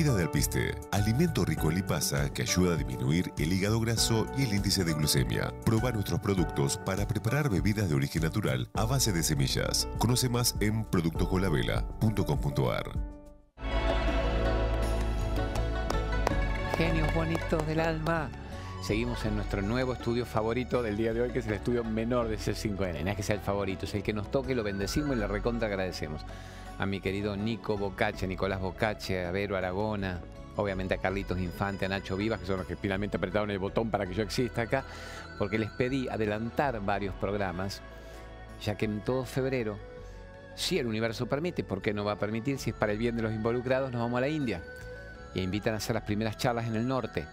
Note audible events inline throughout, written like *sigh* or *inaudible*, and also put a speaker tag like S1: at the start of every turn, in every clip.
S1: Bebida de alpiste, alimento rico en lipasa que ayuda a disminuir el hígado graso y el índice de glucemia. Proba nuestros productos para preparar bebidas de origen natural a base de semillas. Conoce más en productoscolavela.com.ar.
S2: Genios bonitos del alma. Seguimos en nuestro nuevo estudio favorito del día de hoy, que es el estudio menor de C5N. No es que sea el favorito, es el que nos toque, lo bendecimos y le recontra agradecemos a mi querido Nico Bocache, Nicolás Bocache, a Vero Aragona, obviamente a Carlitos Infante, a Nacho Vivas, que son los que finalmente apretaron el botón para que yo exista acá, porque les pedí adelantar varios programas, ya que en todo febrero, si el universo permite, ¿por qué no va a permitir? Si es para el bien de los involucrados, nos vamos a la India y invitan a hacer las primeras charlas en el norte.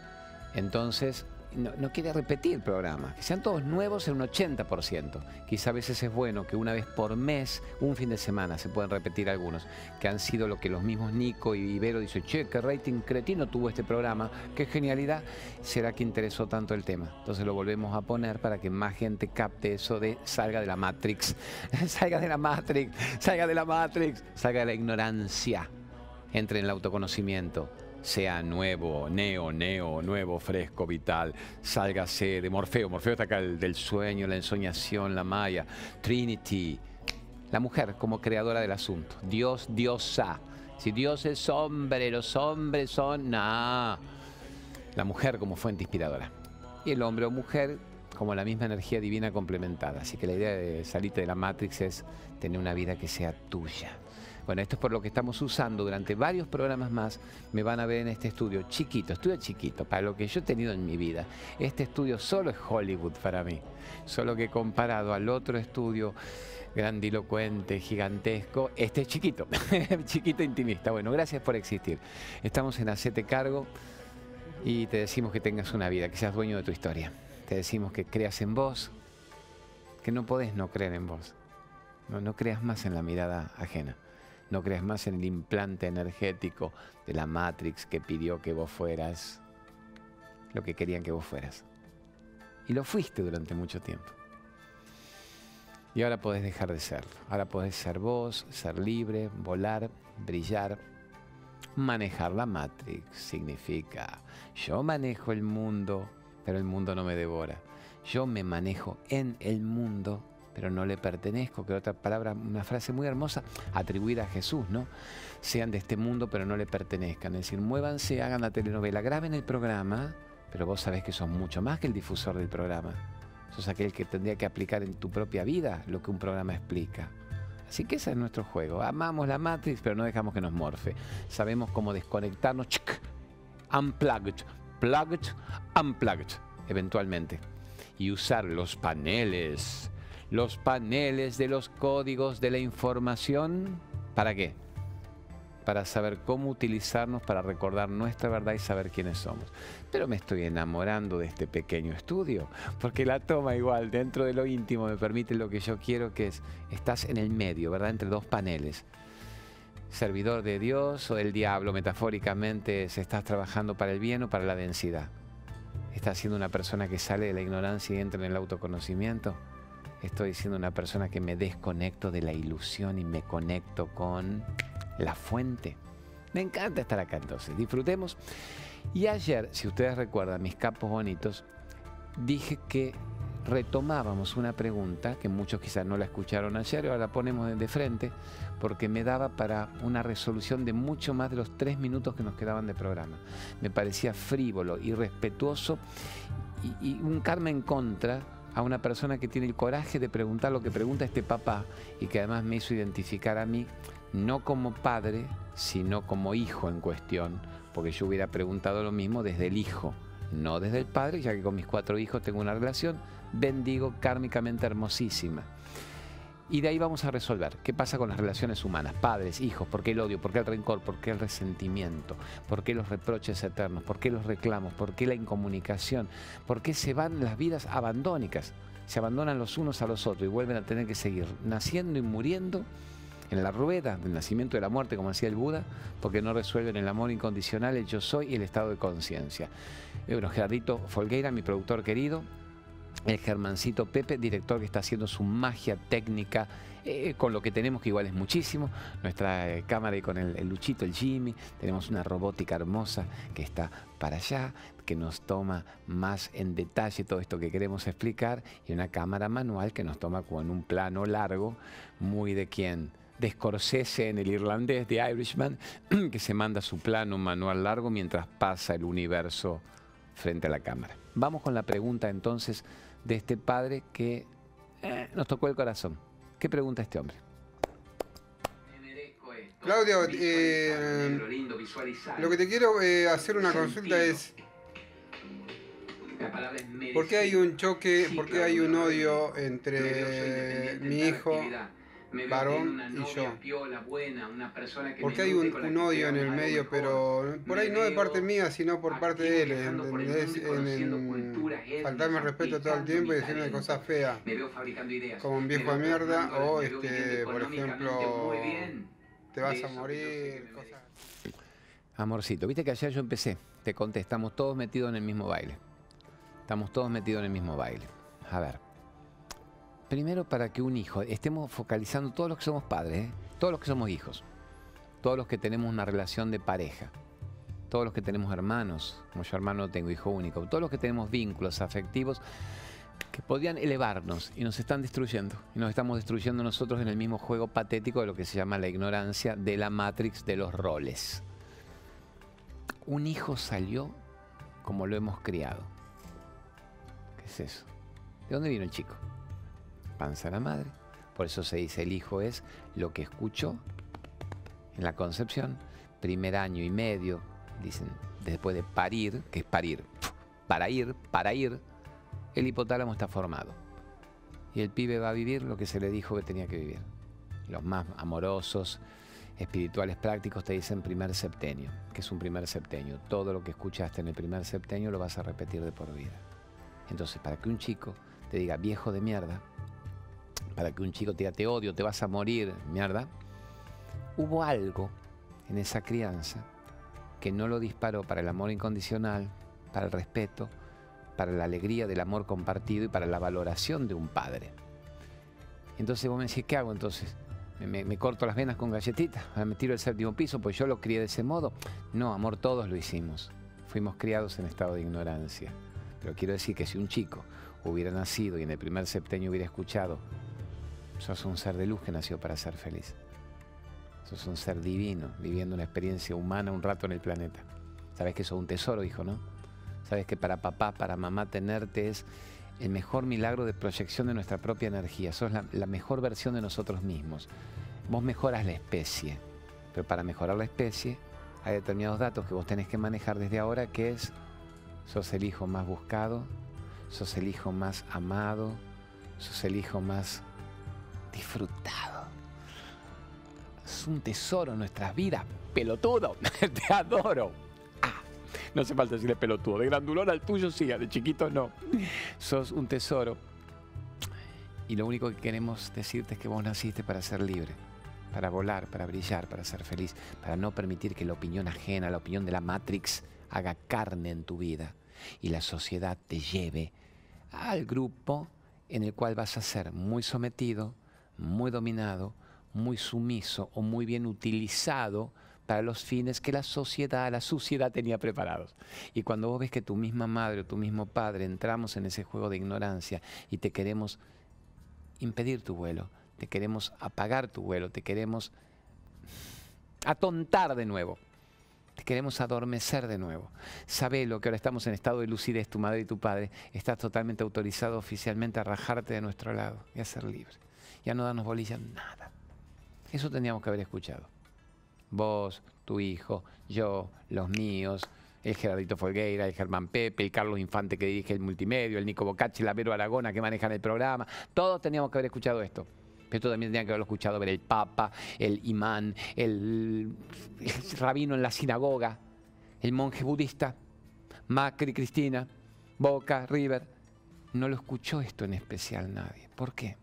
S2: Entonces, no, quiere repetir programas, que sean todos nuevos en un 80%. Quizá a veces es bueno que una vez por mes, un fin de semana, se pueden repetir algunos, que han sido lo que los mismos Nico y Ibero dicen, che, qué rating cretino tuvo este programa, qué genialidad, será que interesó tanto el tema. Entonces lo volvemos a poner para que más gente capte eso de salga de la Matrix, *laughs* salga de la Matrix, salga de la Matrix, salga de la ignorancia, entre en el autoconocimiento sea nuevo, neo, neo, nuevo, fresco, vital, sálgase de Morfeo. Morfeo está acá el del sueño, la ensoñación, la maya, Trinity. La mujer como creadora del asunto. Dios, diosa. Si Dios es hombre, los hombres son... Nah. La mujer como fuente inspiradora. Y el hombre o mujer como la misma energía divina complementada. Así que la idea de salirte de la Matrix es tener una vida que sea tuya. Bueno, esto es por lo que estamos usando durante varios programas más. Me van a ver en este estudio chiquito, estudio chiquito, para lo que yo he tenido en mi vida. Este estudio solo es Hollywood para mí. Solo que comparado al otro estudio grandilocuente, gigantesco, este es chiquito, *laughs* chiquito intimista. Bueno, gracias por existir. Estamos en Hacete Cargo y te decimos que tengas una vida, que seas dueño de tu historia. Te decimos que creas en vos, que no podés no creer en vos. No, no creas más en la mirada ajena. No creas más en el implante energético de la Matrix que pidió que vos fueras lo que querían que vos fueras. Y lo fuiste durante mucho tiempo. Y ahora podés dejar de serlo. Ahora podés ser vos, ser libre, volar, brillar. Manejar la Matrix significa, yo manejo el mundo, pero el mundo no me devora. Yo me manejo en el mundo, pero no le pertenezco, que otra palabra, una frase muy hermosa atribuida a Jesús, ¿no? Sean de este mundo, pero no le pertenezcan. Es decir, muévanse, hagan la telenovela, graben el programa, pero vos sabés que sos mucho más que el difusor del programa. Sos aquel que tendría que aplicar en tu propia vida lo que un programa explica. Así que ese es nuestro juego. Amamos la Matrix, pero no dejamos que nos morfe. Sabemos cómo desconectarnos. Unplugged, plugged, unplugged, eventualmente. Y usar los paneles los paneles de los códigos de la información. ¿Para qué? Para saber cómo utilizarnos para recordar nuestra verdad y saber quiénes somos. Pero me estoy enamorando de este pequeño estudio, porque la toma igual dentro de lo íntimo me permite lo que yo quiero, que es, estás en el medio, ¿verdad? Entre dos paneles servidor de Dios o del diablo, metafóricamente, si estás trabajando para el bien o para la densidad. Estás siendo una persona que sale de la ignorancia y entra en el autoconocimiento. Estoy siendo una persona que me desconecto de la ilusión y me conecto con la fuente. Me encanta estar acá entonces, disfrutemos. Y ayer, si ustedes recuerdan mis capos bonitos, dije que retomábamos una pregunta que muchos quizás no la escucharon ayer, ahora la ponemos de frente, porque me daba para una resolución de mucho más de los tres minutos que nos quedaban de programa. Me parecía frívolo, irrespetuoso y, y un karma en contra a una persona que tiene el coraje de preguntar lo que pregunta este papá y que además me hizo identificar a mí no como padre, sino como hijo en cuestión, porque yo hubiera preguntado lo mismo desde el hijo, no desde el padre, ya que con mis cuatro hijos tengo una relación, bendigo kármicamente hermosísima. Y de ahí vamos a resolver qué pasa con las relaciones humanas, padres, hijos, por qué el odio, por qué el rencor, por qué el resentimiento, por qué los reproches eternos, por qué los reclamos, por qué la incomunicación, por qué se van las vidas abandónicas, se abandonan los unos a los otros y vuelven a tener que seguir naciendo y muriendo en la rueda del nacimiento de la muerte, como decía el Buda, porque no resuelven el amor incondicional, el yo soy y el estado de conciencia. Bueno, Folgueira, mi productor querido, el Germancito Pepe, director que está haciendo su magia técnica eh, con lo que tenemos, que igual es muchísimo. Nuestra eh, cámara y con el, Luchito, el Jimmy. Tenemos una robótica hermosa que está para allá, que nos toma más en detalle todo esto que queremos explicar. Y una cámara manual que nos toma con un plano largo, muy de quien de Scorsese en el irlandés de Irishman, *clears throat* que se manda su plano manual largo mientras pasa el universo frente a la cámara. Vamos con la pregunta entonces de este padre que eh, nos tocó el corazón. ¿Qué pregunta este hombre?
S3: Claudio, eh, lo que te quiero eh, hacer una consulta es, ¿por qué hay un choque, por qué hay un odio entre mi hijo varón y yo. Porque hay un, odio en el medio, pero por ahí no de parte mía, sino por parte de él. En, faltarme respeto todo el tiempo y decirme cosas feas. Como un viejo de mierda o, este, por ejemplo, te vas a morir, cosas
S2: Amorcito, viste que ayer yo empecé, te conté, estamos todos metidos en el mismo baile. Estamos todos metidos en el mismo baile. A ver, primero para que un hijo, estemos focalizando todos los que somos padres, ¿eh? todos los que somos hijos, todos los que tenemos una relación de pareja, todos los que tenemos hermanos, como yo hermano no tengo hijo único, todos los que tenemos vínculos afectivos que podían elevarnos y nos están destruyendo. Y nos estamos destruyendo nosotros en el mismo juego patético de lo que se llama la ignorancia de la matrix de los roles. Un hijo salió como lo hemos criado. ¿Qué es eso? ¿De dónde vino el chico? Panza la madre. Por eso se dice el hijo es lo que escuchó en la concepción, primer año y medio, dicen, después de parir, que es parir, para ir, para ir, el hipotálamo está formado. Y el pibe va a vivir lo que se le dijo que tenía que vivir. Los más amorosos, espirituales prácticos te dicen primer septenio, que es un primer septenio. Todo lo que escuchaste en el primer septenio lo vas a repetir de por vida. Entonces, para que un chico te diga viejo de mierda, para que un chico te diga te odio, te vas a morir, mierda, hubo algo en esa crianza que no lo disparó para el amor incondicional, para el respeto, para la alegría del amor compartido y para la valoración de un padre. Entonces vos me decís, ¿qué hago entonces? ¿Me, corto las venas con galletitas? ¿Me tiro el séptimo piso? Pues yo lo crié de ese modo. No, amor, todos lo hicimos. Fuimos criados en estado de ignorancia. Pero quiero decir que si un chico hubiera nacido y en el primer septenio hubiera escuchado Sos un ser de luz que nació para ser feliz. Sos un ser divino, viviendo una experiencia humana un rato en el planeta. Sabes que sos un tesoro, hijo, ¿no? Sabes que para papá, para mamá, tenerte es el mejor milagro de proyección de nuestra propia energía. Sos la, la mejor versión de nosotros mismos. Vos mejoras la especie, pero para mejorar la especie hay determinados datos que vos tenés que manejar desde ahora, que es, sos el hijo más buscado, sos el hijo más amado, sos el hijo más disfrutado. Es un tesoro en nuestras vidas, pelotudo. *laughs* Te adoro. Ah, no hace falta decirle pelotudo. De grandulón al tuyo sí, de chiquito no. Sos un tesoro. Y lo único que queremos decirte es que vos naciste para ser libre, para volar, para brillar, para ser feliz, para no permitir que la opinión ajena, la opinión de la Matrix, haga carne en tu vida y la sociedad te lleve al grupo en el cual vas a ser muy sometido, muy dominado, muy sumiso o muy bien utilizado para los fines que la sociedad, la suciedad tenía preparados. Y cuando vos ves que tu misma madre o tu mismo padre entramos en ese juego de ignorancia y te queremos impedir tu vuelo, te queremos apagar tu vuelo, te queremos atontar de nuevo, te queremos adormecer de nuevo. lo que ahora estamos en estado de lucidez, tu madre y tu padre, estás totalmente autorizado oficialmente a rajarte de nuestro lado y a ser libre ya no darnos bolillas, nada. Eso teníamos que haber escuchado. Vos, tu hijo, yo, los míos, el Gerardito Folgueira, el Germán Pepe, el Carlos Infante que dirige el multimedio, el Nico Bocacci, la Vero Aragona que manejan el programa. Todos teníamos que haber escuchado esto. Pero esto también tenía que haberlo escuchado ver el Papa, el imán, el, el rabino en la sinagoga, el monje budista, Macri, Cristina, Boca, River. No lo escuchó esto en especial nadie. ¿Por qué?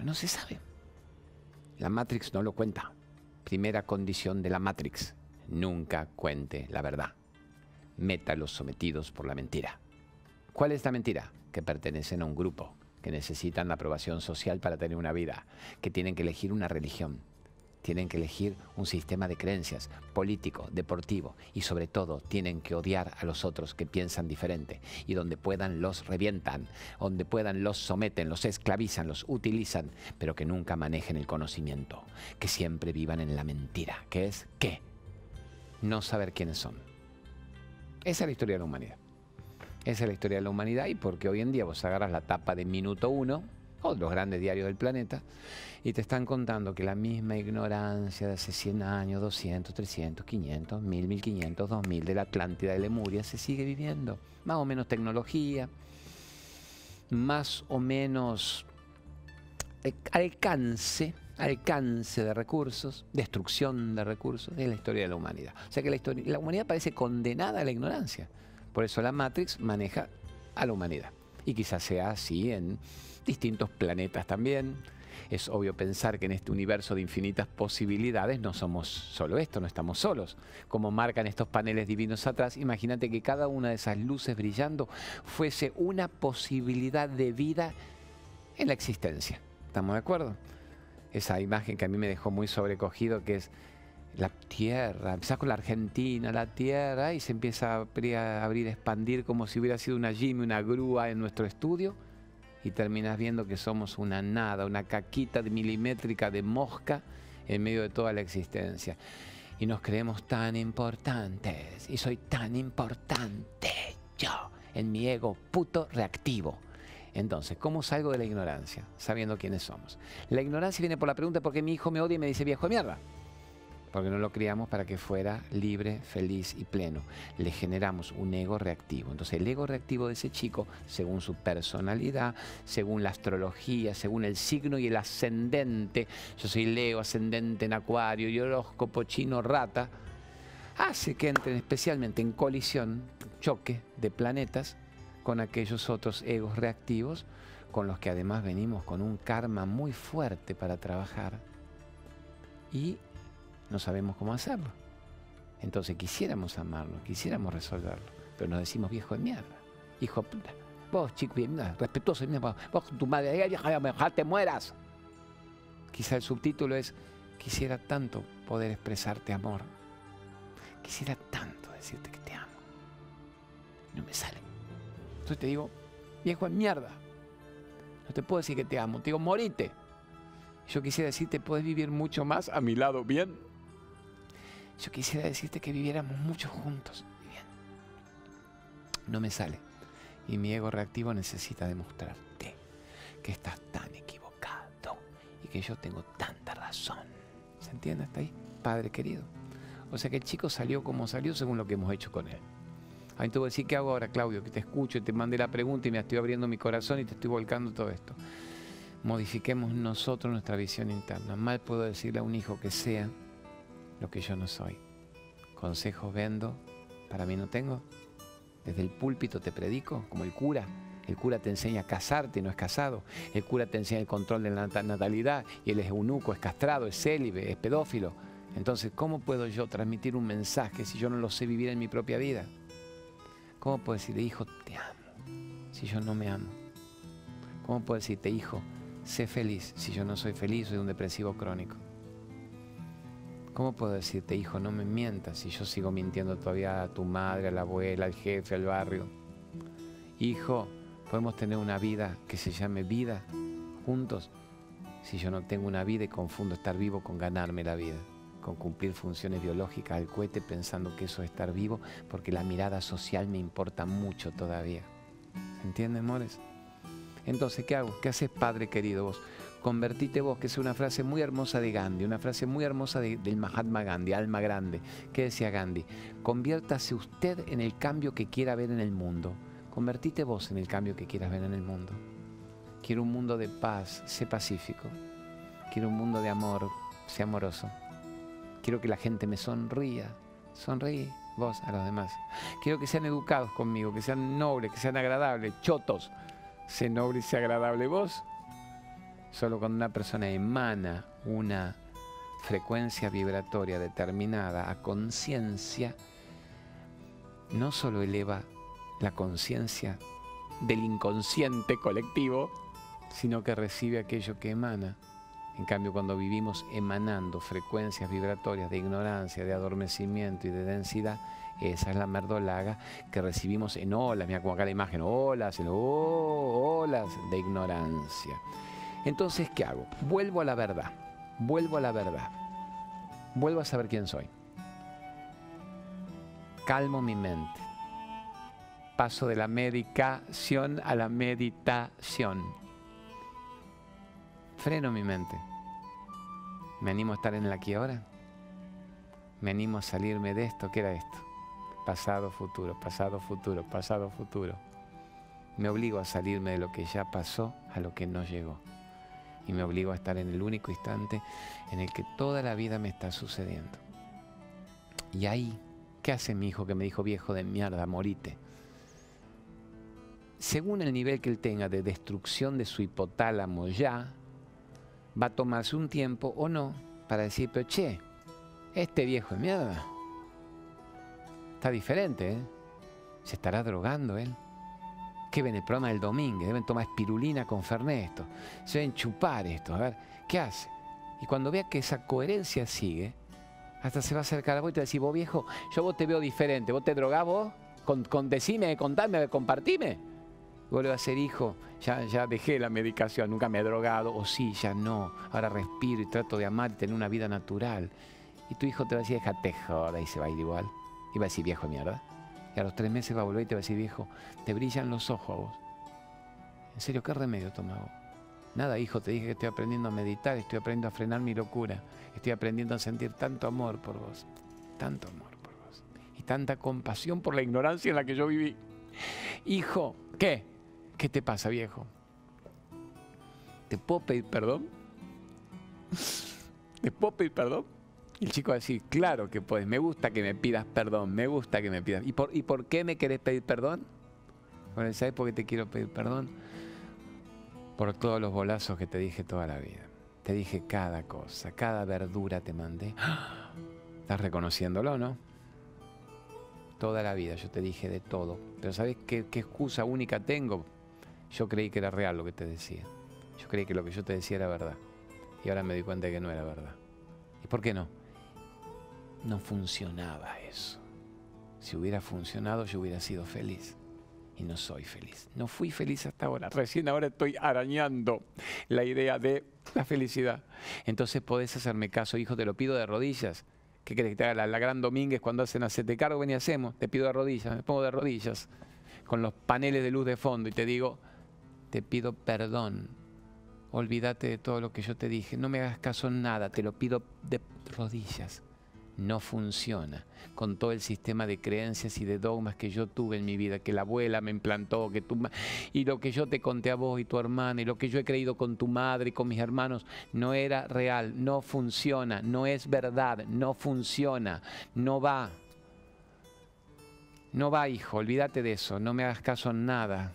S2: No se sabe. La Matrix no lo cuenta. Primera condición de la Matrix. Nunca cuente la verdad. Meta los sometidos por la mentira. ¿Cuál es la mentira? Que pertenecen a un grupo, que necesitan la aprobación social para tener una vida, que tienen que elegir una religión, tienen que elegir un sistema de creencias político, deportivo y sobre todo tienen que odiar a los otros que piensan diferente y donde puedan los revientan, donde puedan los someten, los esclavizan, los utilizan, pero que nunca manejen el conocimiento, que siempre vivan en la mentira, que es qué, no saber quiénes son. Esa es la historia de la humanidad. Esa es la historia de la humanidad y porque hoy en día vos agarras la tapa de Minuto Uno o los grandes diarios del planeta y te están contando que la misma ignorancia de hace 100 años, 200, 300, 500, 1000, 1500, 2000 de la Atlántida de Lemuria se sigue viviendo. Más o menos tecnología, más o menos alcance, alcance de recursos, destrucción de recursos, es la historia de la humanidad. O sea que la, historia, la humanidad parece condenada a la ignorancia. Por eso la Matrix maneja a la humanidad. Y quizás sea así en distintos planetas también. Es obvio pensar que en este universo de infinitas posibilidades no somos solo esto, no estamos solos. Como marcan estos paneles divinos atrás, imagínate que cada una de esas luces brillando fuese una posibilidad de vida en la existencia. ¿Estamos de acuerdo? Esa imagen que a mí me dejó muy sobrecogido, que es la tierra, empezás con la Argentina, la tierra, y se empieza a abrir, a expandir como si hubiera sido una Jimmy, una grúa en nuestro estudio y terminas viendo que somos una nada, una caquita de milimétrica de mosca en medio de toda la existencia. Y nos creemos tan importantes, y soy tan importante yo, en mi ego puto reactivo. Entonces, ¿cómo salgo de la ignorancia? Sabiendo quiénes somos. La ignorancia viene por la pregunta por qué mi hijo me odia y me dice viejo de mierda porque no lo criamos para que fuera libre, feliz y pleno. Le generamos un ego reactivo. Entonces el ego reactivo de ese chico, según su personalidad, según la astrología, según el signo y el ascendente, yo soy Leo, ascendente en Acuario y horóscopo chino rata, hace que entren especialmente en colisión, choque de planetas con aquellos otros egos reactivos con los que además venimos con un karma muy fuerte para trabajar. Y no sabemos cómo hacerlo. Entonces quisiéramos amarlo, quisiéramos resolverlo, pero nos decimos viejo de mierda, hijo puta. Vos, chico, respetuoso, vos, tu madre, mejor te mueras. Quizá el subtítulo es, quisiera tanto poder expresarte amor. Quisiera tanto decirte que te amo. No me sale. Entonces te digo, viejo de mierda. No te puedo decir que te amo, te digo, morite. Yo quisiera decirte, puedes vivir mucho más a mi lado, ¿bien? Yo quisiera decirte que viviéramos mucho juntos. Bien. No me sale. Y mi ego reactivo necesita demostrarte que estás tan equivocado y que yo tengo tanta razón. ¿Se entiende hasta ahí? Padre querido. O sea que el chico salió como salió según lo que hemos hecho con él. A mí te voy a decir, ¿qué hago ahora, Claudio? Que te escucho y te mandé la pregunta y me estoy abriendo mi corazón y te estoy volcando todo esto. Modifiquemos nosotros nuestra visión interna. Mal puedo decirle a un hijo que sea lo que yo no soy. Consejos vendo, para mí no tengo. Desde el púlpito te predico, como el cura. El cura te enseña a casarte, no es casado. El cura te enseña el control de la natalidad y él es eunuco, es castrado, es célibe, es pedófilo. Entonces, ¿cómo puedo yo transmitir un mensaje si yo no lo sé vivir en mi propia vida? ¿Cómo puedo decirle, hijo, te amo, si yo no me amo? ¿Cómo puedo decirte, hijo, sé feliz si yo no soy feliz, soy un depresivo crónico? ¿Cómo puedo decirte, hijo, no me mientas si yo sigo mintiendo todavía a tu madre, a la abuela, al jefe, al barrio? Hijo, podemos tener una vida que se llame vida juntos si yo no tengo una vida y confundo estar vivo con ganarme la vida, con cumplir funciones biológicas al cohete pensando que eso es estar vivo, porque la mirada social me importa mucho todavía. ¿Entiendes, amores? Entonces, ¿qué hago? ¿Qué haces, padre querido vos? Convertite vos, que es una frase muy hermosa de Gandhi, una frase muy hermosa del Mahatma Gandhi, alma grande. ¿Qué decía Gandhi? Conviértase usted en el cambio que quiera ver en el mundo. Convertite vos en el cambio que quieras ver en el mundo. Quiero un mundo de paz, sé pacífico. Quiero un mundo de amor, sé amoroso. Quiero que la gente me sonría. Sonríe vos a los demás. Quiero que sean educados conmigo, que sean nobles, que sean agradables, chotos. Sé noble y sé agradable vos Solo cuando una persona emana una frecuencia vibratoria determinada a conciencia, no solo eleva la conciencia del inconsciente colectivo, sino que recibe aquello que emana. En cambio, cuando vivimos emanando frecuencias vibratorias de ignorancia, de adormecimiento y de densidad, esa es la merdolaga que recibimos en olas, mira como acá la imagen, olas, en oh, olas de ignorancia. Entonces, ¿qué hago? Vuelvo a la verdad, vuelvo a la verdad, vuelvo a saber quién soy. Calmo mi mente. Paso de la medicación a la meditación. Freno mi mente. Me animo a estar en el aquí ahora. Me animo a salirme de esto. ¿Qué era esto? Pasado, futuro, pasado, futuro, pasado, futuro. Me obligo a salirme de lo que ya pasó a lo que no llegó y me obligo a estar en el único instante en el que toda la vida me está sucediendo. Y ahí, ¿qué hace mi hijo que me dijo viejo de mierda, morite? Según el nivel que él tenga de destrucción de su hipotálamo ya, va a tomarse un tiempo o no para decir, pero che, este viejo de mierda está diferente, ¿eh? Se estará drogando él que ven el programa del domingo, deben tomar espirulina con Fernesto, se deben chupar esto, a ver, ¿qué hace? Y cuando vea que esa coherencia sigue, hasta se va a acercar a vos y te va a decir, vos viejo, yo vos te veo diferente, vos te drogás vos, con, con decime, contame, compartime. Y vos le vas a ser hijo, ya, ya dejé la medicación, nunca me he drogado, o sí, ya no, ahora respiro y trato de amar y tener una vida natural. Y tu hijo te va a decir, déjate joda, y se va a ir igual. Y va a decir, viejo mierda. Y a los tres meses va a volver y te va a decir, viejo, te brillan los ojos a vos. En serio, ¿qué remedio toma vos? Nada, hijo, te dije que estoy aprendiendo a meditar, estoy aprendiendo a frenar mi locura, estoy aprendiendo a sentir tanto amor por vos, tanto amor por vos, y tanta compasión por la ignorancia en la que yo viví. Hijo, ¿qué? ¿Qué te pasa, viejo? ¿Te puedo pedir perdón? *laughs* ¿Te puedo pedir perdón? Y el chico va a decir, claro que puedes, me gusta que me pidas perdón, me gusta que me pidas. ¿Y por, ¿y por qué me querés pedir perdón? Bueno, ¿sabes por qué te quiero pedir perdón? Por todos los bolazos que te dije toda la vida. Te dije cada cosa, cada verdura te mandé. ¿Estás reconociéndolo, no? Toda la vida yo te dije de todo. Pero ¿sabes qué, qué excusa única tengo? Yo creí que era real lo que te decía. Yo creí que lo que yo te decía era verdad. Y ahora me di cuenta que no era verdad. ¿Y por qué no? No funcionaba eso. Si hubiera funcionado yo hubiera sido feliz. Y no soy feliz. No fui feliz hasta ahora. Recién ahora estoy arañando la idea de la felicidad. Entonces podés hacerme caso, hijo, te lo pido de rodillas. ¿Qué crees que te haga la, gran Domínguez cuando hacen hacete cargo? Ven y hacemos. Te pido de rodillas, me pongo de rodillas con los paneles de luz de fondo y te digo, te pido perdón. Olvídate de todo lo que yo te dije. No me hagas caso en nada. Te lo pido de rodillas no funciona con todo el sistema de creencias y de dogmas que yo tuve en mi vida, que la abuela me implantó, que tú y lo que yo te conté a vos y tu hermana y lo que yo he creído con tu madre y con mis hermanos no era real, no funciona, no es verdad, no funciona, no va. No va, hijo, olvídate de eso, no me hagas caso en nada.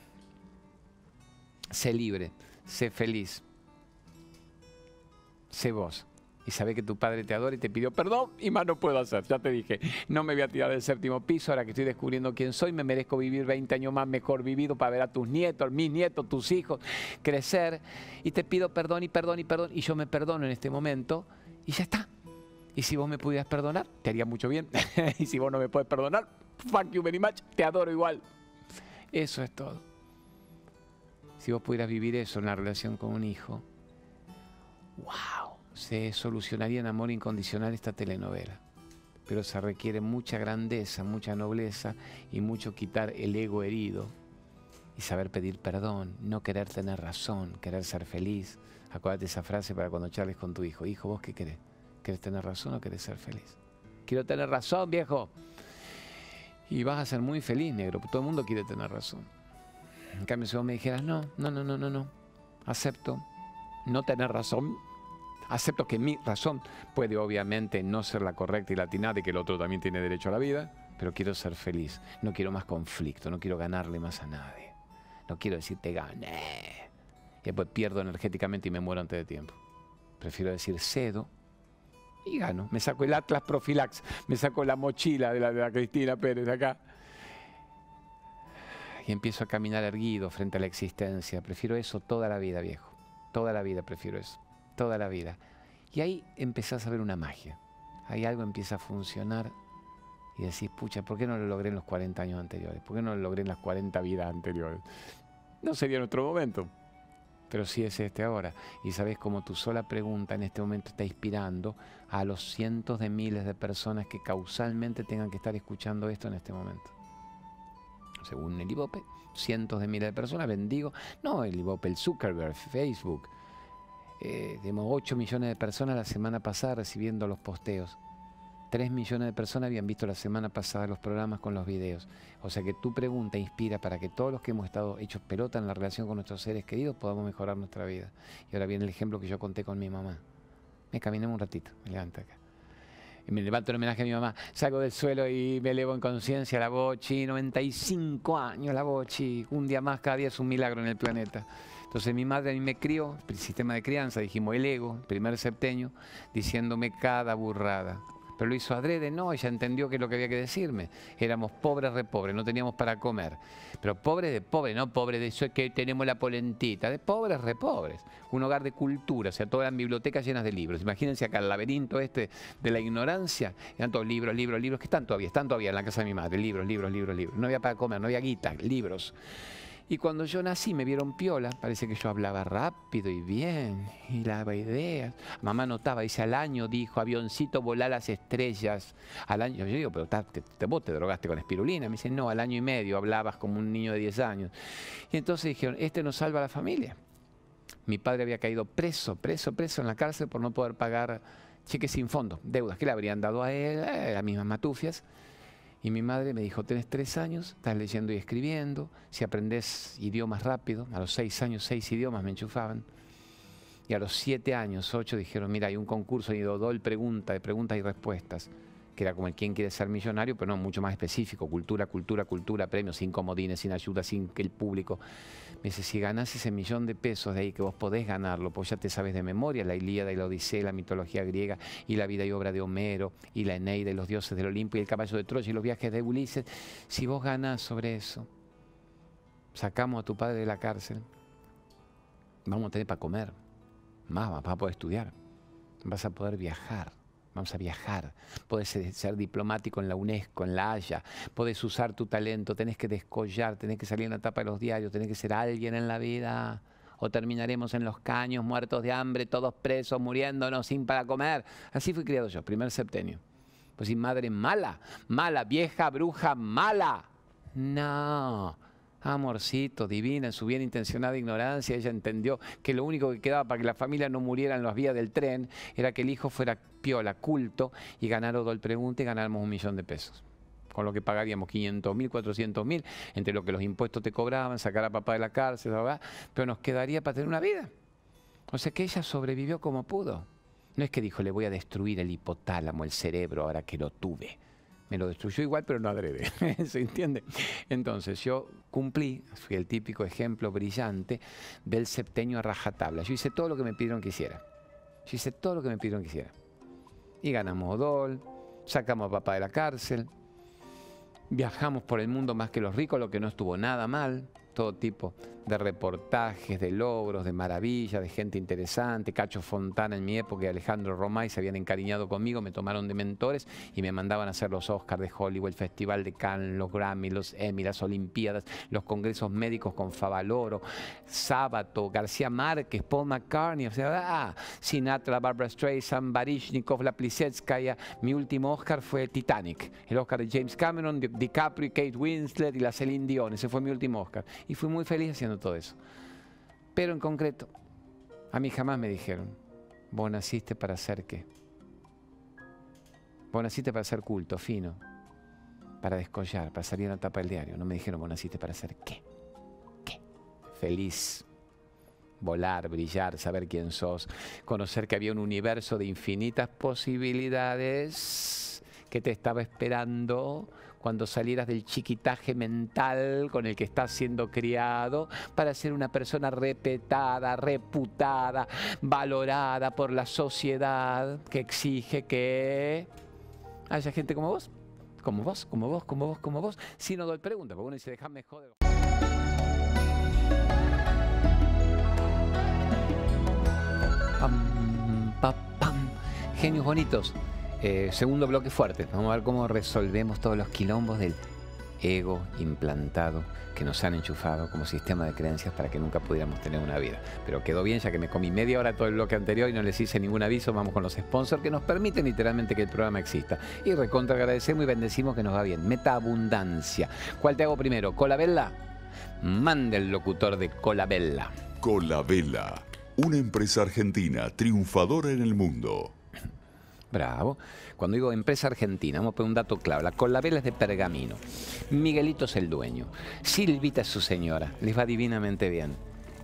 S2: Sé libre, sé feliz. Sé vos y sabe que tu padre te adora y te pidió perdón y más no puedo hacer. Ya te dije, no me voy a tirar del séptimo piso, ahora que estoy descubriendo quién soy, me merezco vivir 20 años más mejor vivido para ver a tus nietos, mis nietos, tus hijos, crecer. Y te pido perdón y perdón y perdón y yo me perdono en este momento y ya está. Y si vos me pudieras perdonar, te haría mucho bien. *laughs* y si vos no me puedes perdonar, fuck you very much, te adoro igual. Eso es todo. Si vos pudieras vivir eso en la relación con un hijo, wow se solucionaría en amor incondicional esta telenovela. Pero se requiere mucha grandeza, mucha nobleza y mucho quitar el ego herido y saber pedir perdón, no querer tener razón, querer ser feliz. Acuérdate esa frase para cuando charles con tu hijo. Hijo, ¿vos qué querés? ¿Querés tener razón o querés ser feliz? Quiero tener razón, viejo. Y vas a ser muy feliz, negro. Todo el mundo quiere tener razón. En cambio, si vos me dijeras, no, no, no, no, no, no, acepto no tener razón, Acepto que mi razón puede obviamente no ser la correcta y latina y que el otro también tiene derecho a la vida, pero quiero ser feliz. No quiero más conflicto, no quiero ganarle más a nadie. No quiero decir te gané. Y después pierdo energéticamente y me muero antes de tiempo. Prefiero decir cedo y gano. Me saco el Atlas Profilax, me saco la mochila de la, de la Cristina Pérez acá. y empiezo a caminar erguido frente a la existencia. Prefiero eso toda la vida, viejo. Toda la vida prefiero eso. Toda la vida. Y ahí empezás a ver una magia. Ahí algo empieza a funcionar y decís, pucha, ¿por qué no lo logré en los 40 años anteriores? ¿Por qué no lo logré en las 40 vidas anteriores? No sería nuestro momento, pero sí es este ahora. Y sabes cómo tu sola pregunta en este momento está inspirando a los cientos de miles de personas que causalmente tengan que estar escuchando esto en este momento. Según el IBOPE, cientos de miles de personas, bendigo, no el IBOPE, el Zuckerberg, Facebook. Eh, 8 millones de personas la semana pasada recibiendo los posteos. 3 millones de personas habían visto la semana pasada los programas con los videos. O sea que tu pregunta inspira para que todos los que hemos estado hechos pelota en la relación con nuestros seres queridos podamos mejorar nuestra vida. Y ahora viene el ejemplo que yo conté con mi mamá. Me caminé un ratito, me levanto acá. Me levanto en homenaje a mi mamá. Salgo del suelo y me elevo en conciencia la Bochi. 95 años la Bochi. Un día más, cada día es un milagro en el planeta. Entonces mi madre a mí me crió, el sistema de crianza, dijimos el ego, primer septenio, diciéndome cada burrada pero lo hizo adrede, no, ella entendió que es lo que había que decirme. Éramos pobres, re pobres, no teníamos para comer. Pero pobres de pobres, no pobres de eso que tenemos la polentita, de pobres, re pobres. Un hogar de cultura, o sea, todas las bibliotecas llenas de libros. Imagínense acá el laberinto este de la ignorancia, eran todos libros, libros, libros, que están todavía, están todavía en la casa de mi madre, libros, libros, libros, libros. No había para comer, no había guita, libros. Y cuando yo nací me vieron piola, parece que yo hablaba rápido y bien, y daba ideas. Mamá notaba, dice, al año dijo, avioncito volar las estrellas. Al año, yo digo, pero te, vos te drogaste con espirulina. Me dice, no, al año y medio hablabas como un niño de 10 años. Y entonces dijeron, este nos salva a la familia. Mi padre había caído preso, preso, preso en la cárcel por no poder pagar cheques sin fondo, deudas que le habrían dado a él, eh, las mismas matufias. Y mi madre me dijo, tenés tres años, estás leyendo y escribiendo, si aprendes idiomas rápido, a los seis años seis idiomas me enchufaban. Y a los siete años, ocho, dijeron, mira, hay un concurso y Dodol pregunta, de preguntas y respuestas que era como el quién quiere ser millonario, pero no, mucho más específico, cultura, cultura, cultura, premios, sin comodines, sin ayuda, sin que el público. Me dice, si ganás ese millón de pesos de ahí que vos podés ganarlo, pues ya te sabes de memoria la Ilíada y la Odisea, la mitología griega y la vida y obra de Homero y la Eneida y los dioses del Olimpo y el caballo de Troya y los viajes de Ulises, si vos ganás sobre eso, sacamos a tu padre de la cárcel, vamos a tener para comer, más vas a poder estudiar, vas a poder viajar Vamos a viajar. Puedes ser diplomático en la UNESCO, en la Haya. Puedes usar tu talento. Tenés que descollar, tenés que salir en la tapa de los diarios, tenés que ser alguien en la vida. O terminaremos en los caños, muertos de hambre, todos presos, muriéndonos sin para comer. Así fui criado yo, primer septenio. Pues sin madre mala, mala, vieja, bruja, mala. No, amorcito, divina, en su bien intencionada ignorancia, ella entendió que lo único que quedaba para que la familia no muriera en las vías del tren era que el hijo fuera piola, culto, y ganar el pregunta y ganáramos un millón de pesos con lo que pagaríamos 500 mil, 400 mil, entre lo que los impuestos te cobraban, sacar a papá de la cárcel, pero nos quedaría para tener una vida. O sea que ella sobrevivió como pudo. No es que dijo, le voy a destruir el hipotálamo, el cerebro, ahora que lo tuve me lo destruyó igual, pero no adrede. *laughs* ¿Se entiende? Entonces yo cumplí, fui el típico ejemplo brillante del septenio a rajatabla. Yo hice todo lo que me pidieron que hiciera. Yo hice todo lo que me pidieron que hiciera. Y ganamos Odol, sacamos a papá de la cárcel, viajamos por el mundo más que los ricos, lo que no estuvo nada mal, todo tipo de reportajes, de logros, de maravillas, de gente interesante. Cacho Fontana en mi época y Alejandro Romay se habían encariñado conmigo, me tomaron de mentores y me mandaban a hacer los Oscars de Hollywood, el Festival de Cannes, los Grammy, los Emmy, las Olimpiadas, los congresos médicos con Favaloro, Sábato, García Márquez, Paul McCartney, o sea, ah, Sinatra, Barbara Streisand, Barishnikov, La Plisetskaya. Mi último Oscar fue Titanic, el Oscar de James Cameron, DiCaprio, Kate Winslet y la Celine Dion. Ese fue mi último Oscar. Y fui muy feliz haciendo todo eso. Pero en concreto, a mí jamás me dijeron, vos naciste para ser qué. Vos naciste para ser culto, fino, para descollar, para salir en la tapa del diario. No me dijeron, vos naciste para ser qué. ¿Qué? Feliz. Volar, brillar, saber quién sos, conocer que había un universo de infinitas posibilidades que te estaba esperando cuando salieras del chiquitaje mental con el que estás siendo criado para ser una persona repetada, reputada, valorada por la sociedad que exige que haya gente como vos, como vos, como vos, como vos, como vos, si no doy preguntas, porque uno dice, déjame joder. Pam, pa, genios bonitos. Eh, segundo bloque fuerte. Vamos a ver cómo resolvemos todos los quilombos del ego implantado que nos han enchufado como sistema de creencias para que nunca pudiéramos tener una vida. Pero quedó bien ya que me comí media hora todo el bloque anterior y no les hice ningún aviso. Vamos con los sponsors que nos permiten literalmente que el programa exista. Y recontra agradecemos y bendecimos que nos va bien. Meta abundancia. ¿Cuál te hago primero? ¿Colabella? Mande el locutor de Colabella.
S1: Colabella, una empresa argentina triunfadora en el mundo.
S2: Bravo. Cuando digo empresa argentina, vamos a poner un dato clave. La Colabella es de Pergamino. Miguelito es el dueño. Silvita es su señora. Les va divinamente bien.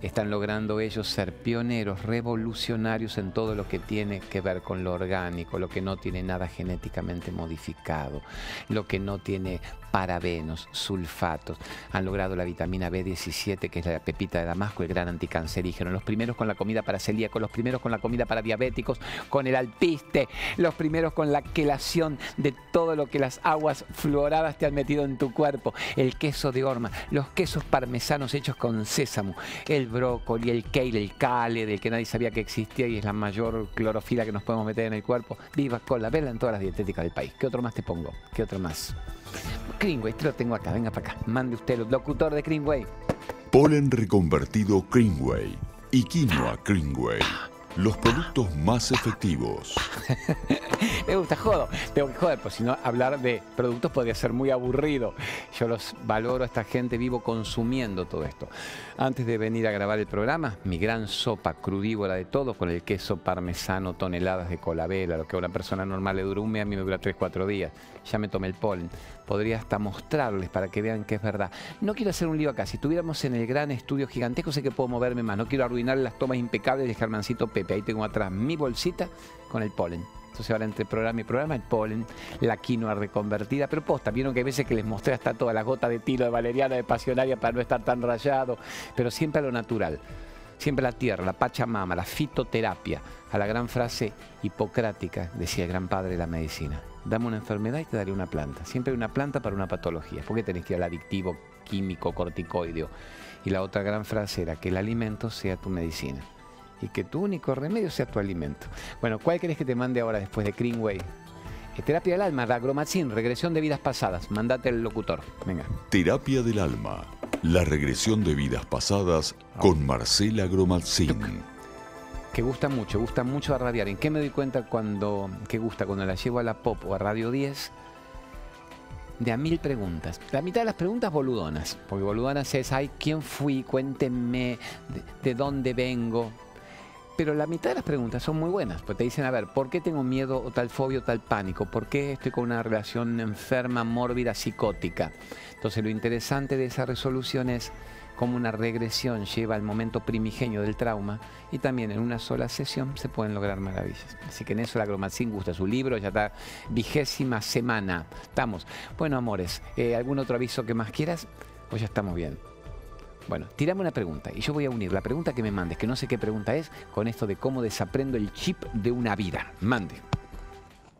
S2: Están logrando ellos ser pioneros, revolucionarios en todo lo que tiene que ver con lo orgánico, lo que no tiene nada genéticamente modificado, lo que no tiene parabenos, sulfatos. Han logrado la vitamina B17, que es la pepita de Damasco, el gran anticancerígeno. Los primeros con la comida para celíacos, los primeros con la comida para diabéticos, con el alpiste, los primeros con la quelación de todo lo que las aguas fluoradas te han metido en tu cuerpo. El queso de horma, los quesos parmesanos hechos con sésamo, el brócoli, el kale, el kale, del que nadie sabía que existía y es la mayor clorofila que nos podemos meter en el cuerpo. Viva con la vela en todas las dietéticas del país. ¿Qué otro más te pongo? ¿Qué otro más? Greenway, te lo tengo acá, venga para acá. Mande usted, el locutor de Greenway.
S1: Polen reconvertido Greenway y quinoa Greenway. Los productos más efectivos. *laughs*
S2: Me gusta, jodo. Tengo que joder, pues si no, hablar de productos podría ser muy aburrido. Yo los valoro a esta gente, vivo consumiendo todo esto. Antes de venir a grabar el programa, mi gran sopa crudívora de todo, con el queso parmesano, toneladas de colabela, lo que a una persona normal le dura un mes, a mí me dura 3-4 días. Ya me tomé el polen. Podría hasta mostrarles para que vean que es verdad. No quiero hacer un lío acá. Si estuviéramos en el gran estudio gigantesco, sé que puedo moverme más. No quiero arruinar las tomas impecables de Germancito Pepe. Ahí tengo atrás mi bolsita con el polen. Entonces ahora entre programa y programa el polen, la quinoa reconvertida, pero posta, vieron que hay veces que les mostré hasta toda la gota de tiro de valeriana, de pasionaria para no estar tan rayado, pero siempre a lo natural, siempre la tierra, la pachamama, la fitoterapia, a la gran frase hipocrática, decía el gran padre de la medicina. Dame una enfermedad y te daré una planta. Siempre hay una planta para una patología. ¿Por qué tenés que ir al adictivo químico corticoideo? Y la otra gran frase era que el alimento sea tu medicina y que tu único remedio sea tu alimento. Bueno, ¿cuál querés que te mande ahora después de Greenway? Eh, terapia del alma, Agromacin, regresión de vidas pasadas. Mandate el locutor. Venga.
S1: Terapia del alma, la regresión de vidas pasadas con Marcela Agromacin.
S2: Que gusta mucho, gusta mucho a radiar. ¿En qué me doy cuenta cuando, que gusta cuando la llevo a la pop o a Radio 10? de a mil preguntas. La mitad de las preguntas boludonas, porque boludonas es, ay, ¿quién fui? Cuéntenme de, de, dónde vengo. Pero la mitad de las preguntas son muy buenas, porque te dicen, a ver, ¿por qué tengo miedo o tal fobia o tal pánico? ¿Por qué estoy con una relación enferma, mórbida, psicótica? Entonces lo interesante de esa resolución es cómo una regresión lleva al momento primigenio del trauma y también en una sola sesión se pueden lograr maravillas. Así que en eso la Gromacin gusta su libro, ya está vigésima semana. Estamos. Bueno, amores, eh, ¿algún otro aviso que más quieras? Pues ya estamos bien. Bueno, tirame una pregunta y yo voy a unir la pregunta que me mandes, que no sé qué pregunta es, con esto de cómo desaprendo el chip de una vida. Mande.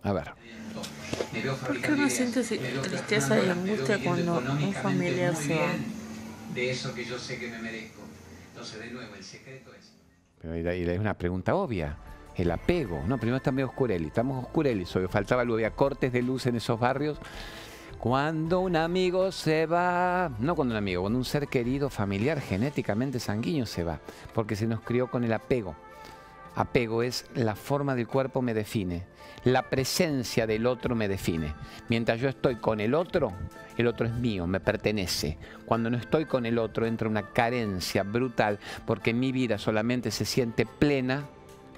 S2: A ver.
S4: ¿Por qué uno siente tristeza y angustia cuando un familiar se va?
S2: De eso que yo sé que me merezco. Entonces, de nuevo, el secreto es. Pero es una pregunta obvia. El apego. No, primero está medio oscureli. Estamos oscureli. Faltaba luego, había cortes de luz en esos barrios. Cuando un amigo se va, no cuando un amigo, cuando un ser querido, familiar, genéticamente sanguíneo se va, porque se nos crió con el apego. Apego es la forma del cuerpo me define, la presencia del otro me define. Mientras yo estoy con el otro, el otro es mío, me pertenece. Cuando no estoy con el otro entra una carencia brutal porque mi vida solamente se siente plena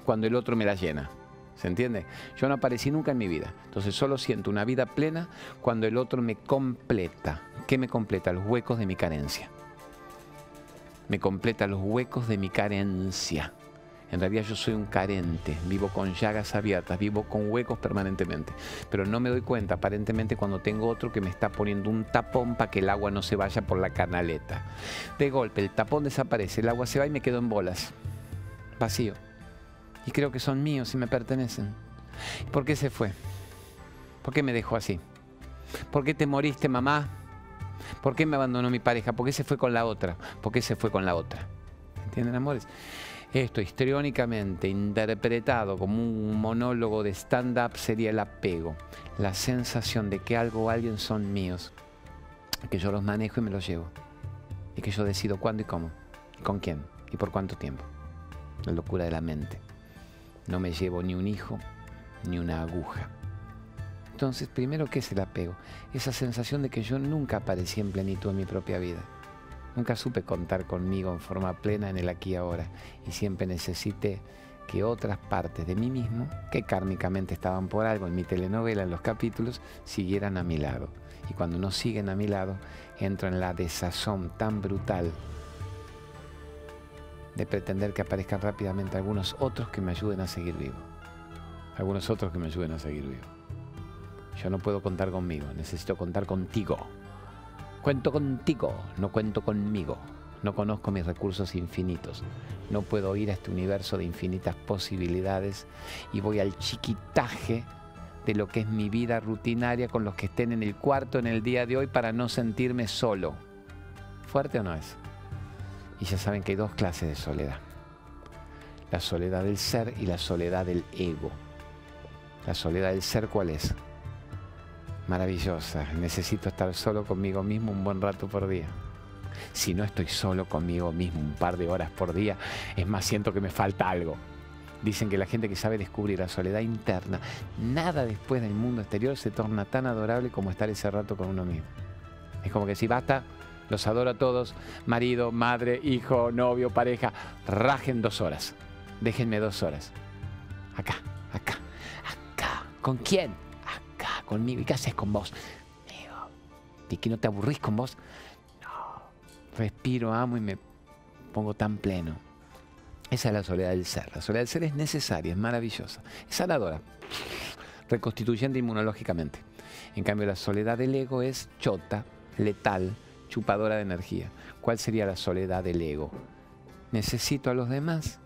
S2: cuando el otro me la llena. ¿Se entiende? Yo no aparecí nunca en mi vida. Entonces solo siento una vida plena cuando el otro me completa. ¿Qué me completa? Los huecos de mi carencia. Me completa los huecos de mi carencia. En realidad yo soy un carente, vivo con llagas abiertas, vivo con huecos permanentemente. Pero no me doy cuenta aparentemente cuando tengo otro que me está poniendo un tapón para que el agua no se vaya por la canaleta. De golpe el tapón desaparece, el agua se va y me quedo en bolas. Vacío y creo que son míos y me pertenecen. ¿Por qué se fue? ¿Por qué me dejó así? ¿Por qué te moriste, mamá? ¿Por qué me abandonó mi pareja? ¿Por qué se fue con la otra? ¿Por qué se fue con la otra? ¿Entienden, amores? Esto histriónicamente interpretado como un monólogo de stand-up sería el apego, la sensación de que algo o alguien son míos, que yo los manejo y me los llevo, y que yo decido cuándo y cómo, con quién y por cuánto tiempo. La locura de la mente. No me llevo ni un hijo ni una aguja. Entonces, primero, ¿qué es el apego? Esa sensación de que yo nunca aparecí en plenitud en mi propia vida. Nunca supe contar conmigo en forma plena en el aquí y ahora. Y siempre necesité que otras partes de mí mismo, que kármicamente estaban por algo en mi telenovela, en los capítulos, siguieran a mi lado. Y cuando no siguen a mi lado, entro en la desazón tan brutal de pretender que aparezcan rápidamente algunos otros que me ayuden a seguir vivo. Algunos otros que me ayuden a seguir vivo. Yo no puedo contar conmigo, necesito contar contigo. Cuento contigo, no cuento conmigo. No conozco mis recursos infinitos. No puedo ir a este universo de infinitas posibilidades y voy al chiquitaje de lo que es mi vida rutinaria con los que estén en el cuarto en el día de hoy para no sentirme solo. ¿Fuerte o no es? Y ya saben que hay dos clases de soledad. La soledad del ser y la soledad del ego. La soledad del ser, ¿cuál es? Maravillosa. Necesito estar solo conmigo mismo un buen rato por día. Si no estoy solo conmigo mismo un par de horas por día, es más, siento que me falta algo. Dicen que la gente que sabe descubrir la soledad interna, nada después del mundo exterior se torna tan adorable como estar ese rato con uno mismo. Es como que si basta, los adoro a todos, marido, madre, hijo, novio, pareja, rajen dos horas. Déjenme dos horas. Acá, acá, acá. ¿Con quién? Acá, conmigo. ¿Y qué haces con vos? Amigo. ¿Y que no te aburrís con vos? No. Respiro, amo y me pongo tan pleno. Esa es la soledad del ser. La soledad del ser es necesaria, es maravillosa. Es sanadora. Reconstituyente inmunológicamente. En cambio, la soledad del ego es chota, letal, chupadora de energía. ¿Cuál sería la soledad del ego? Necesito a los demás.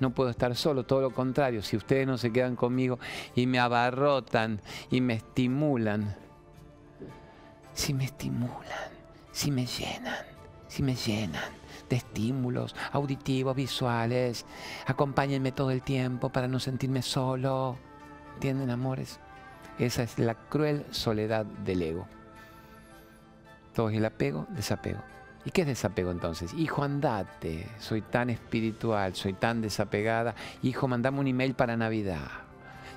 S2: No puedo estar solo, todo lo contrario. Si ustedes no se quedan conmigo y me abarrotan y me estimulan, si me estimulan, si me llenan, si me llenan de estímulos auditivos, visuales, acompáñenme todo el tiempo para no sentirme solo. ¿Entienden, amores? Esa es la cruel soledad del ego. Todo es el apego, desapego. ¿Y qué es desapego entonces? Hijo, andate. Soy tan espiritual, soy tan desapegada. Hijo, mandame un email para Navidad.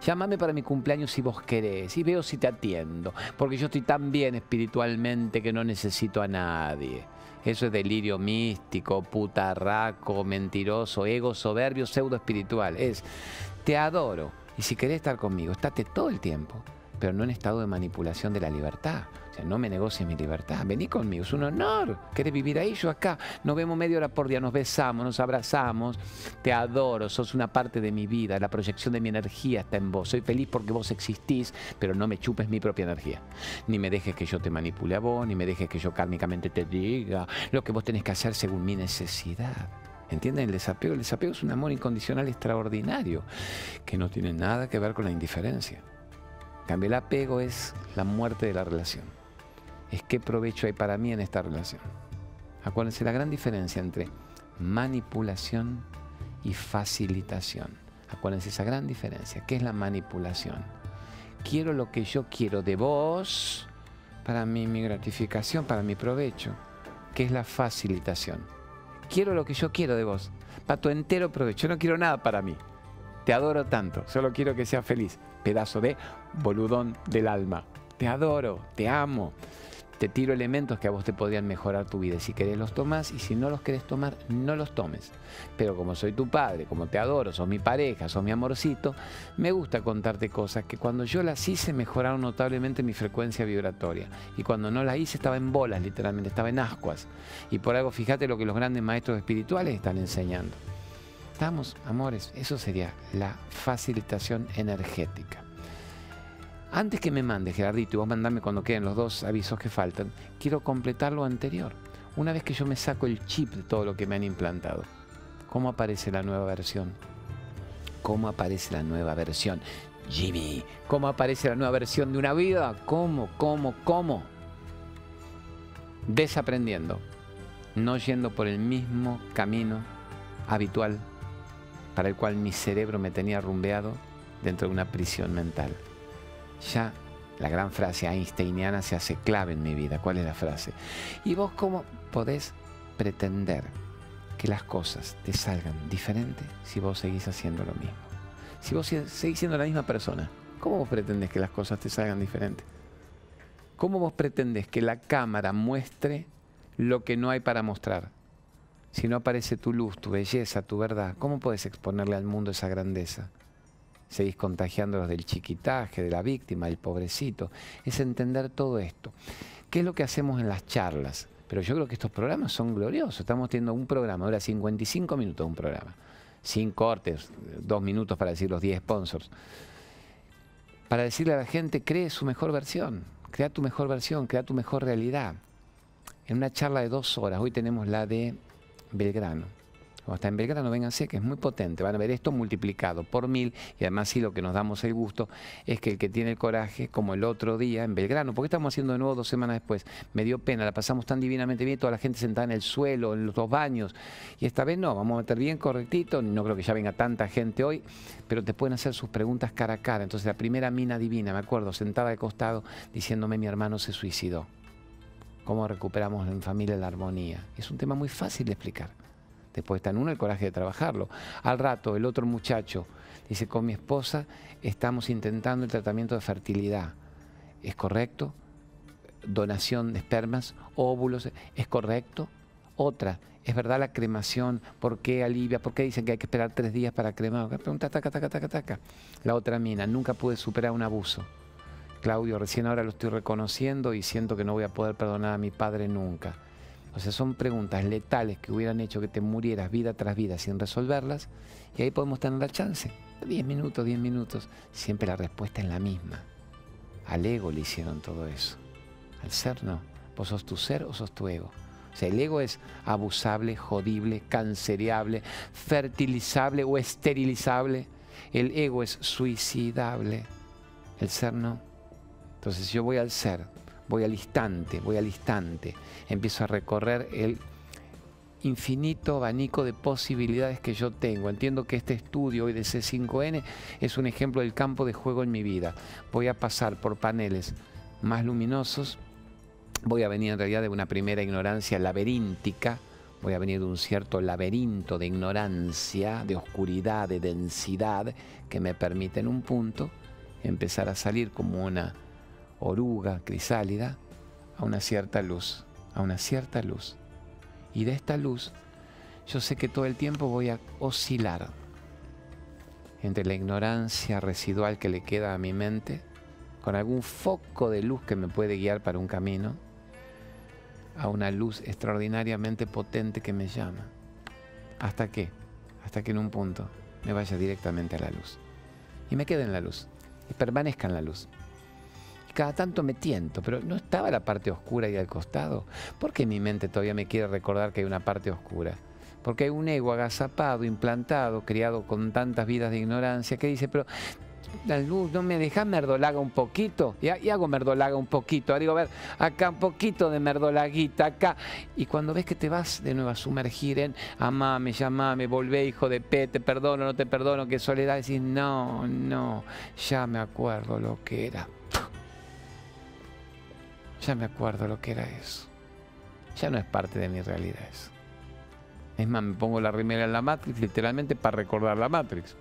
S2: Llámame para mi cumpleaños si vos querés y veo si te atiendo, porque yo estoy tan bien espiritualmente que no necesito a nadie. Eso es delirio místico, putarraco, mentiroso, ego soberbio, pseudo espiritual. Es, te adoro y si querés estar conmigo, estate todo el tiempo, pero no en estado de manipulación de la libertad. O sea, no me negocies mi libertad. Vení conmigo, es un honor. ¿Querés vivir ahí? Yo acá. Nos vemos media hora por día, nos besamos, nos abrazamos. Te adoro, sos una parte de mi vida. La proyección de mi energía está en vos. Soy feliz porque vos existís, pero no me chupes mi propia energía. Ni me dejes que yo te manipule a vos, ni me dejes que yo kármicamente te diga lo que vos tenés que hacer según mi necesidad. ¿Entienden el desapego? El desapego es un amor incondicional extraordinario que no tiene nada que ver con la indiferencia. En cambio, el apego es la muerte de la relación es qué provecho hay para mí en esta relación. Acuérdense la gran diferencia entre manipulación y facilitación. Acuérdense esa gran diferencia. ¿Qué es la manipulación? Quiero lo que yo quiero de vos para mi, mi gratificación, para mi provecho. ¿Qué es la facilitación? Quiero lo que yo quiero de vos, para tu entero provecho. no quiero nada para mí. Te adoro tanto, solo quiero que seas feliz. Pedazo de boludón del alma. Te adoro, te amo te tiro elementos que a vos te podrían mejorar tu vida. Si querés los tomás y si no los querés tomar, no los tomes. Pero como soy tu padre, como te adoro, sos mi pareja, sos mi amorcito, me gusta contarte cosas que cuando yo las hice mejoraron notablemente mi frecuencia vibratoria. Y cuando no las hice estaba en bolas, literalmente, estaba en ascuas. Y por algo, fíjate lo que los grandes maestros espirituales están enseñando. Estamos, amores, eso sería la facilitación energética. Antes que me mande Gerardito y vos mandame cuando queden los dos avisos que faltan, quiero completar lo anterior. Una vez que yo me saco el chip de todo lo que me han implantado, ¿cómo aparece la nueva versión? ¿Cómo aparece la nueva versión? Jimmy, ¿cómo aparece la nueva versión de una vida? ¿Cómo, cómo, cómo? Desaprendiendo, no yendo por el mismo camino habitual para el cual mi cerebro me tenía rumbeado dentro de una prisión mental. Ya la gran frase einsteiniana se hace clave en mi vida. ¿Cuál es la frase? ¿Y vos cómo podés pretender que las cosas te salgan diferentes si vos seguís haciendo lo mismo? Si vos seguís siendo la misma persona, ¿cómo vos pretendés que las cosas te salgan diferentes? ¿Cómo vos pretendés que la cámara muestre lo que no hay para mostrar? Si no aparece tu luz, tu belleza, tu verdad, ¿cómo puedes exponerle al mundo esa grandeza? Seguís contagiándolos del chiquitaje, de la víctima, del pobrecito. Es entender todo esto. ¿Qué es lo que hacemos en las charlas? Pero yo creo que estos programas son gloriosos. Estamos teniendo un programa, ahora 55 minutos un programa. Sin cortes, dos minutos para decir los 10 sponsors. Para decirle a la gente, cree su mejor versión, crea tu mejor versión, crea tu mejor realidad. En una charla de dos horas, hoy tenemos la de Belgrano. Cuando está en Belgrano, vénganse, que es muy potente. Van a ver esto multiplicado por mil. Y además, sí, lo que nos damos el gusto es que el que tiene el coraje, como el otro día en Belgrano, porque estamos haciendo de nuevo dos semanas después, me dio pena, la pasamos tan divinamente bien, toda la gente sentada en el suelo, en los dos baños. Y esta vez no, vamos a meter bien correctito. No creo que ya venga tanta gente hoy, pero te pueden hacer sus preguntas cara a cara. Entonces, la primera mina divina, me acuerdo, sentada de costado, diciéndome: mi hermano se suicidó. ¿Cómo recuperamos en familia la armonía? Es un tema muy fácil de explicar. Después está en uno el coraje de trabajarlo. Al rato, el otro muchacho dice, con mi esposa estamos intentando el tratamiento de fertilidad. ¿Es correcto? Donación de espermas, óvulos, ¿es correcto? Otra, ¿es verdad la cremación? ¿Por qué alivia? ¿Por qué dicen que hay que esperar tres días para cremar? Pregunta, taca, taca, taca, taca. La otra mina, nunca pude superar un abuso. Claudio, recién ahora lo estoy reconociendo y siento que no voy a poder perdonar a mi padre nunca. O sea, son preguntas letales que hubieran hecho que te murieras vida tras vida sin resolverlas y ahí podemos tener la chance. Diez minutos, diez minutos. Siempre la respuesta es la misma. Al ego le hicieron todo eso. Al ser no. Vos sos tu ser o sos tu ego. O sea, el ego es abusable, jodible, canceriable, fertilizable o esterilizable. El ego es suicidable. El ser no. Entonces yo voy al ser, voy al instante, voy al instante, empiezo a recorrer el infinito abanico de posibilidades que yo tengo. Entiendo que este estudio hoy de C5N es un ejemplo del campo de juego en mi vida. Voy a pasar por paneles más luminosos, voy a venir en realidad de una primera ignorancia laberíntica, voy a venir de un cierto laberinto de ignorancia, de oscuridad, de densidad, que me permite en un punto empezar a salir como una oruga crisálida a una cierta luz, a una cierta luz. Y de esta luz yo sé que todo el tiempo voy a oscilar entre la ignorancia residual que le queda a mi mente, con algún foco de luz que me puede guiar para un camino, a una luz extraordinariamente potente que me llama. ¿Hasta qué? Hasta que en un punto me vaya directamente a la luz. Y me quede en la luz. Y permanezca en la luz cada tanto me tiento, pero ¿no estaba la parte oscura ahí al costado? ¿Por qué mi mente todavía me quiere recordar que hay una parte oscura? Porque hay un ego agazapado, implantado, criado con tantas vidas de ignorancia, que dice, pero la luz, ¿no me dejas merdolaga un poquito? Y, hago merdolaga un poquito. Digo, a ver, acá un poquito de merdolaguita, acá. Y cuando ves que te vas de nuevo a sumergir en amame, llamame, volvé, hijo de P, te perdono, no te perdono, que soledad, decís, no, no, ya me acuerdo lo que era. Ya me acuerdo lo que era eso. Ya no es parte de mi realidad eso. Es más, me pongo la remera en la Matrix literalmente para recordar la Matrix.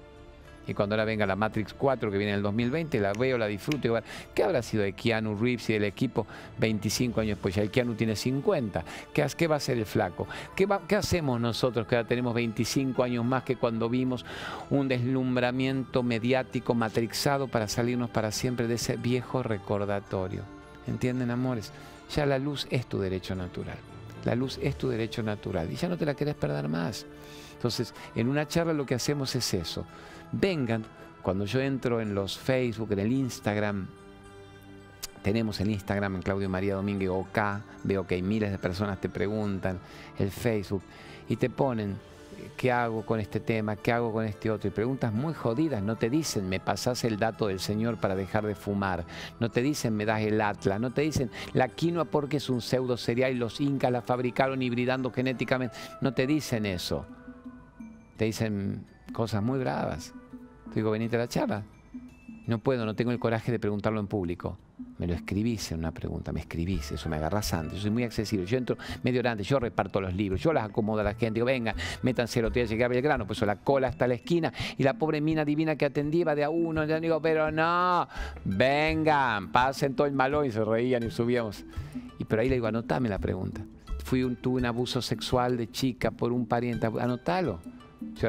S2: Y cuando ahora venga la Matrix 4 que viene en el 2020, la veo, la disfruto. Igual, ¿Qué habrá sido de Keanu Reeves y del equipo 25 años después? Ya el Keanu tiene 50. ¿Qué, qué va a hacer el flaco? ¿Qué, ¿Qué hacemos nosotros que ahora tenemos 25 años más que cuando vimos un deslumbramiento mediático matrixado para salirnos para siempre de ese viejo recordatorio? ¿Entienden, amores? Ya la luz es tu derecho natural. La luz es tu derecho natural y ya no te la querés perder más. Entonces, en una charla lo que hacemos es eso. Vengan, cuando yo entro en los Facebook, en el Instagram, tenemos el Instagram en Claudio María Domínguez OK, veo que hay miles de personas te preguntan, el Facebook, y te ponen ¿qué hago con este tema? ¿Qué hago con este otro? Y preguntas muy jodidas, no te dicen, me pasás el dato del Señor para dejar de fumar, no te dicen, me das el atlas, no te dicen, la quinoa porque es un pseudo cereal y los incas la fabricaron hibridando genéticamente, no te dicen eso. Te dicen, cosas muy bravas. Digo, venite a la charla. No puedo, no tengo el coraje de preguntarlo en público. Me lo escribís en una pregunta, me escribís, eso me agarras antes. Yo soy muy accesible. Yo entro medio grande, yo reparto los libros, yo las acomodo a la gente. Digo, venga, métanse, lo te llegué a Belgrano, pues la cola hasta la esquina. Y la pobre mina divina que atendía de a uno. Yo digo, pero no, vengan, pasen todo el malón. Y se reían y subíamos. Y pero ahí le digo, anotame la pregunta. Fui un, tuve un abuso sexual de chica por un pariente, anotalo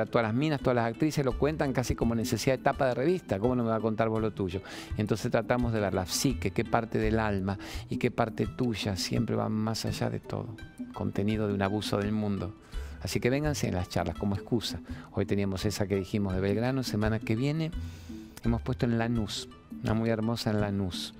S2: todas las minas, todas las actrices lo cuentan casi como necesidad de tapa de revista. ¿Cómo no me va a contar vos lo tuyo? Entonces tratamos de ver la psique, qué parte del alma y qué parte tuya siempre va más allá de todo. Contenido de un abuso del mundo. Así que vénganse en las charlas como excusa. Hoy teníamos esa que dijimos de Belgrano, semana que viene hemos puesto en Lanús, una muy hermosa en Lanús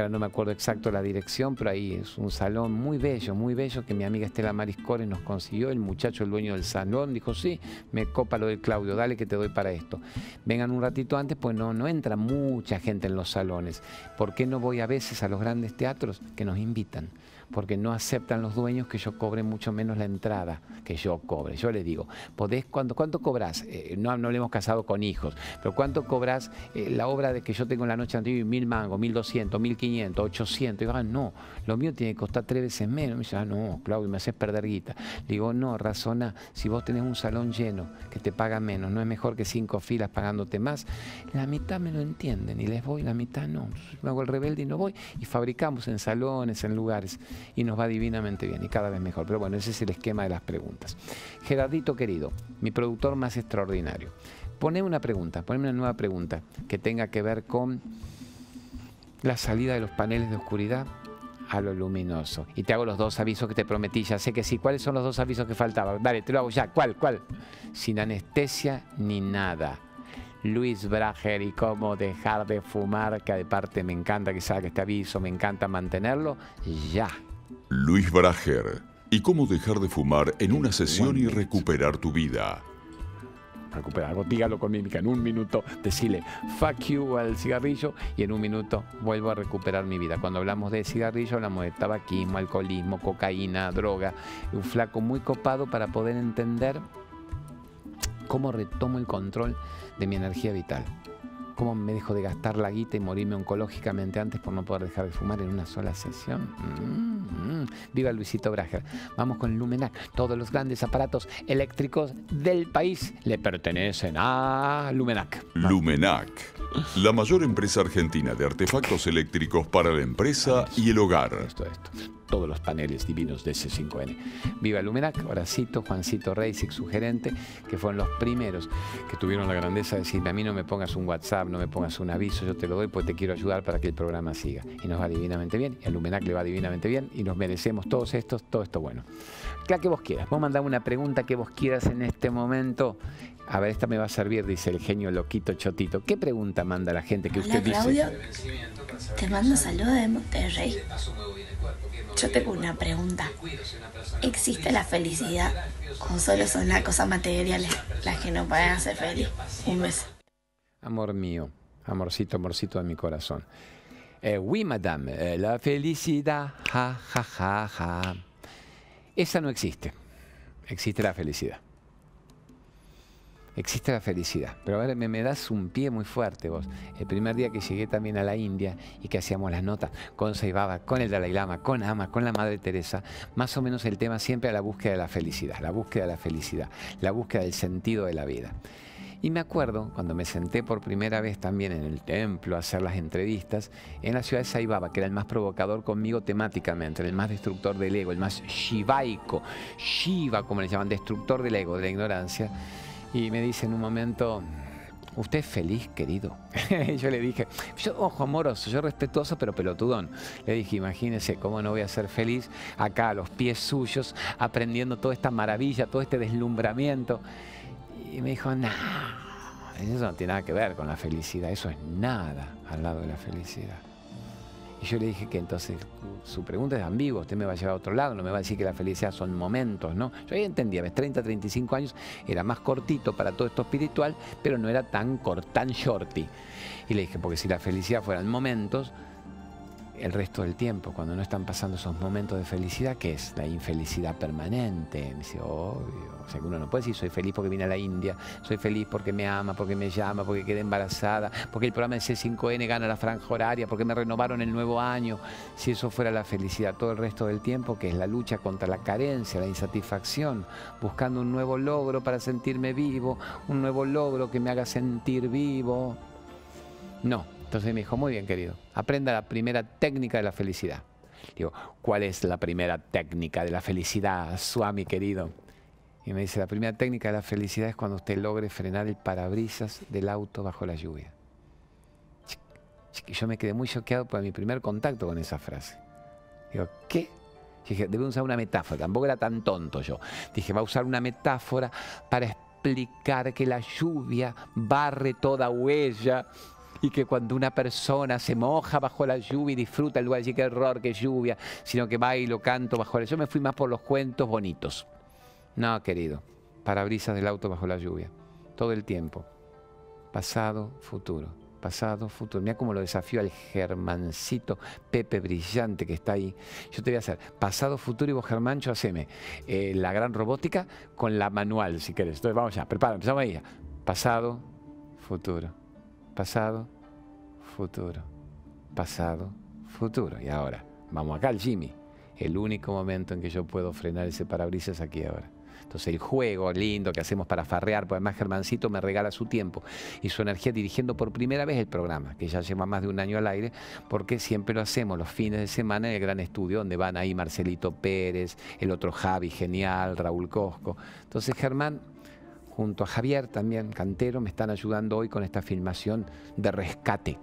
S2: ahora no me acuerdo exacto la dirección, pero ahí es un salón muy bello, muy bello, que mi amiga Estela Mariscore nos consiguió. El muchacho, el dueño del salón, dijo, sí, me copa lo del Claudio, dale que te doy para esto. Vengan un ratito antes, pues no, no entra mucha gente en los salones. ¿Por qué no voy a veces a los grandes teatros que nos invitan? Porque no aceptan los dueños que yo cobre mucho menos la entrada que yo cobre. Yo les digo, ¿podés, cuánto, cuánto cobras? Eh, no, no le hemos casado con hijos, pero ¿cuánto cobras eh, la obra de que yo tengo en la noche anterior? Mil mangos, mil doscientos, mil quinientos, ochocientos. Digo, ah, no, lo mío tiene que costar tres veces menos. Me dice, ah, no, Claudio, me haces perder guita. digo, no, razona, si vos tenés un salón lleno que te paga menos, ¿no es mejor que cinco filas pagándote más? La mitad me lo entienden y les voy, la mitad no. Me hago el rebelde y no voy. Y fabricamos en salones, en lugares y nos va divinamente bien y cada vez mejor. Pero bueno, ese es el esquema de las preguntas. Gerardito querido, mi productor más extraordinario. Pone una pregunta, poneme una nueva pregunta que tenga que ver con la salida de los paneles de oscuridad a lo luminoso. Y te hago los dos avisos que te prometí, ya sé que sí. ¿Cuáles son los dos avisos que faltaban? Dale, te lo hago ya. ¿Cuál? ¿Cuál? Sin anestesia ni nada. Luis Brager y cómo dejar de fumar, que de parte me encanta que salga este aviso, me encanta mantenerlo, ya.
S1: Luis Brager y cómo dejar de fumar en una sesión y recuperar tu vida.
S2: Recuperar algo, dígalo con mímica. En un minuto decirle fuck you al cigarrillo y en un minuto vuelvo a recuperar mi vida. Cuando hablamos de cigarrillo hablamos de tabaquismo, alcoholismo, cocaína, droga. Un flaco muy copado para poder entender cómo retomo el control de mi energía vital. ¿Cómo me dejo de gastar la guita y morirme oncológicamente antes por no poder dejar de fumar en una sola sesión? Mm, mm. Viva Luisito Brager. Vamos con Lumenac. Todos los grandes aparatos eléctricos del país le pertenecen a Lumenac.
S1: Lumenac, la mayor empresa argentina de artefactos eléctricos para la empresa y el hogar.
S2: Esto, esto todos los paneles divinos de C5N. Viva Lumenac, Horacito, Juancito Reisig, su gerente, que fueron los primeros que tuvieron la grandeza de decirme, a mí no me pongas un WhatsApp, no me pongas un aviso, yo te lo doy porque te quiero ayudar para que el programa siga. Y nos va divinamente bien, y a Lumenac le va divinamente bien, y nos merecemos todos estos, todo esto bueno. La que vos quieras, vos mandame una pregunta que vos quieras en este momento. A ver, esta me va a servir, dice el genio loquito chotito. ¿Qué pregunta manda la gente que usted
S5: Claudio, Te mando saludos de Monterrey. Yo tengo una pregunta. ¿Existe la felicidad o solo son las cosas materiales las que nos pueden hacer feliz? Un beso.
S2: Amor mío, amorcito, amorcito de mi corazón. Eh, oui, madame, eh, la felicidad, ja, ja, ja, ja. Esa no existe. Existe la felicidad existe la felicidad. Pero a ver, me, das un pie muy fuerte vos. El primer día que llegué también a la India y que hacíamos las notas con Saibaba, con el Dalai Lama, con Ama, con la Madre Teresa, más o menos el tema siempre era la búsqueda de la felicidad, la búsqueda de la felicidad, la búsqueda del sentido de la vida. Y me acuerdo cuando me senté por primera vez también en el templo a hacer las entrevistas en la ciudad de Saibaba, que era el más provocador conmigo temáticamente, el más destructor del ego, el más shivaico, shiva como le llaman, destructor del ego, de la ignorancia y me dice en un momento, ¿usted es feliz, querido? *laughs* yo le dije, yo, ojo amoroso, yo respetuoso, pero pelotudón. Le dije, imagínese cómo no voy a ser feliz acá a los pies suyos, aprendiendo toda esta maravilla, todo este deslumbramiento. Y me dijo, no, eso no tiene nada que ver con la felicidad, eso es nada al lado de la felicidad. Y yo le dije que entonces su pregunta es ambigua, usted me va a llevar a otro lado, no me va a decir que la felicidad son momentos, ¿no? Yo ahí entendía, mis 30, 35 años era más cortito para todo esto espiritual, pero no era tan, tan shorty. Y le dije, porque si la felicidad fueran momentos, el resto del tiempo, cuando no están pasando esos momentos de felicidad, ¿qué es? La infelicidad permanente. dice, obvio. O sea, que uno no puede decir, soy feliz porque vine a la India, soy feliz porque me ama, porque me llama, porque quedé embarazada, porque el programa de C5N gana la franja horaria, porque me renovaron el nuevo año. Si eso fuera la felicidad todo el resto del tiempo, que es la lucha contra la carencia, la insatisfacción, buscando un nuevo logro para sentirme vivo, un nuevo logro que me haga sentir vivo. No, entonces me dijo, muy bien querido, aprenda la primera técnica de la felicidad. Digo, ¿cuál es la primera técnica de la felicidad, Suami querido? Y me dice, la primera técnica de la felicidad es cuando usted logre frenar el parabrisas del auto bajo la lluvia. Yo me quedé muy choqueado por mi primer contacto con esa frase. Digo, ¿qué? dije, debe usar una metáfora, tampoco era tan tonto yo. Dije, va a usar una metáfora para explicar que la lluvia barre toda huella y que cuando una persona se moja bajo la lluvia y disfruta el lugar, decir que error, que lluvia, sino que va y lo canto bajo la lluvia. Yo me fui más por los cuentos bonitos. No, querido, parabrisas del auto bajo la lluvia, todo el tiempo, pasado, futuro, pasado, futuro. Mira cómo lo desafío al Germancito Pepe brillante que está ahí. Yo te voy a hacer pasado, futuro y vos, Germancho, haceme eh, la gran robótica con la manual, si querés. Entonces vamos ya, prepara, empezamos ahí. Pasado, futuro pasado, futuro, pasado, futuro. Y ahora, vamos acá al Jimmy. El único momento en que yo puedo frenar ese parabrisas aquí ahora. Entonces el juego lindo que hacemos para farrear, pues además Germancito me regala su tiempo y su energía dirigiendo por primera vez el programa, que ya lleva más de un año al aire, porque siempre lo hacemos los fines de semana en el gran estudio, donde van ahí Marcelito Pérez, el otro Javi, genial, Raúl Cosco. Entonces Germán junto a Javier también, cantero, me están ayudando hoy con esta filmación de rescate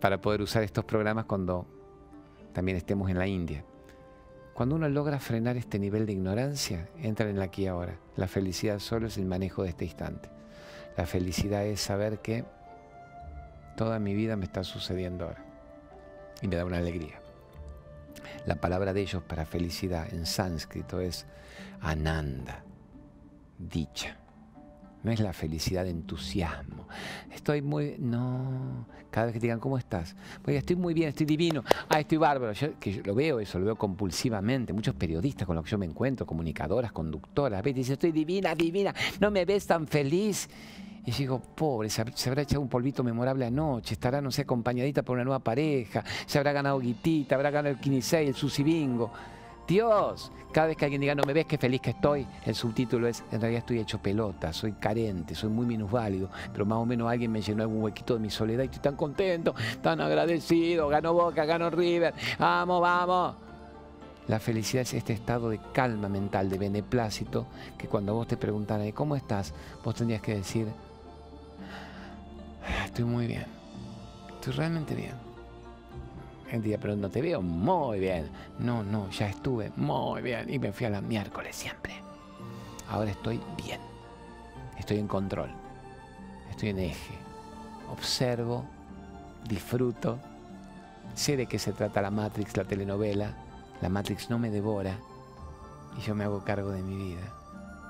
S2: para poder usar estos programas cuando también estemos en la India. Cuando uno logra frenar este nivel de ignorancia, entra en la aquí ahora. La felicidad solo es el manejo de este instante. La felicidad es saber que toda mi vida me está sucediendo ahora. Y me da una alegría. La palabra de ellos para felicidad en sánscrito es ananda, dicha. No es la felicidad de entusiasmo. Estoy muy... No. Cada vez que te digan, ¿cómo estás? Pues estoy muy bien, estoy divino. Ah, estoy bárbaro. Yo, que lo veo eso, lo veo compulsivamente. Muchos periodistas con los que yo me encuentro, comunicadoras, conductoras, ves, dicen, estoy divina, divina, no me ves tan feliz. Y yo digo, pobre, se, habrá echado un polvito memorable anoche, estará, no sé, acompañadita por una nueva pareja, se habrá ganado guitita, habrá ganado el 15 el sushi bingo. Dios. Cada vez que alguien diga, no me ves qué feliz que estoy, el subtítulo es, en realidad estoy hecho pelota, soy carente, soy muy minusválido, pero más o menos alguien me llenó algún huequito de mi soledad y estoy tan contento, tan agradecido, gano Boca, gano River, vamos, vamos. La felicidad es este estado de calma mental, de beneplácito, que cuando vos te preguntan, ¿cómo estás? Vos tendrías que decir, estoy muy bien, estoy realmente bien día, pero no te veo muy bien. No, no, ya estuve muy bien y me fui a la miércoles siempre. Ahora estoy bien. Estoy en control. Estoy en eje. Observo, disfruto. Sé de qué se trata la Matrix, la telenovela. La Matrix no me devora y yo me hago cargo de mi vida.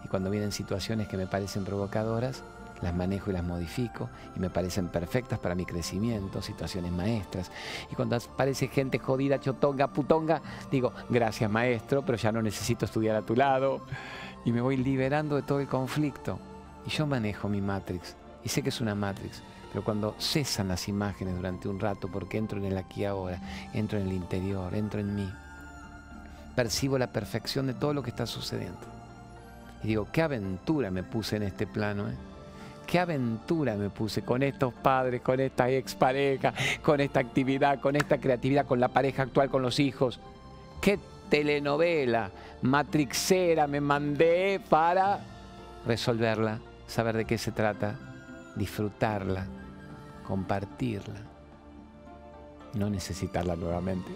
S2: Y cuando vienen situaciones que me parecen provocadoras, las manejo y las modifico y me parecen perfectas para mi crecimiento, situaciones maestras. Y cuando aparece gente jodida, chotonga, putonga, digo, gracias maestro, pero ya no necesito estudiar a tu lado. Y me voy liberando de todo el conflicto. Y yo manejo mi Matrix. Y sé que es una Matrix. Pero cuando cesan las imágenes durante un rato, porque entro en el aquí ahora, entro en el interior, entro en mí, percibo la perfección de todo lo que está sucediendo. Y digo, qué aventura me puse en este plano. ¿eh? Qué aventura me puse con estos padres, con esta expareja, con esta actividad, con esta creatividad, con la pareja actual, con los hijos. Qué telenovela matrixera me mandé para resolverla, saber de qué se trata, disfrutarla, compartirla, no necesitarla nuevamente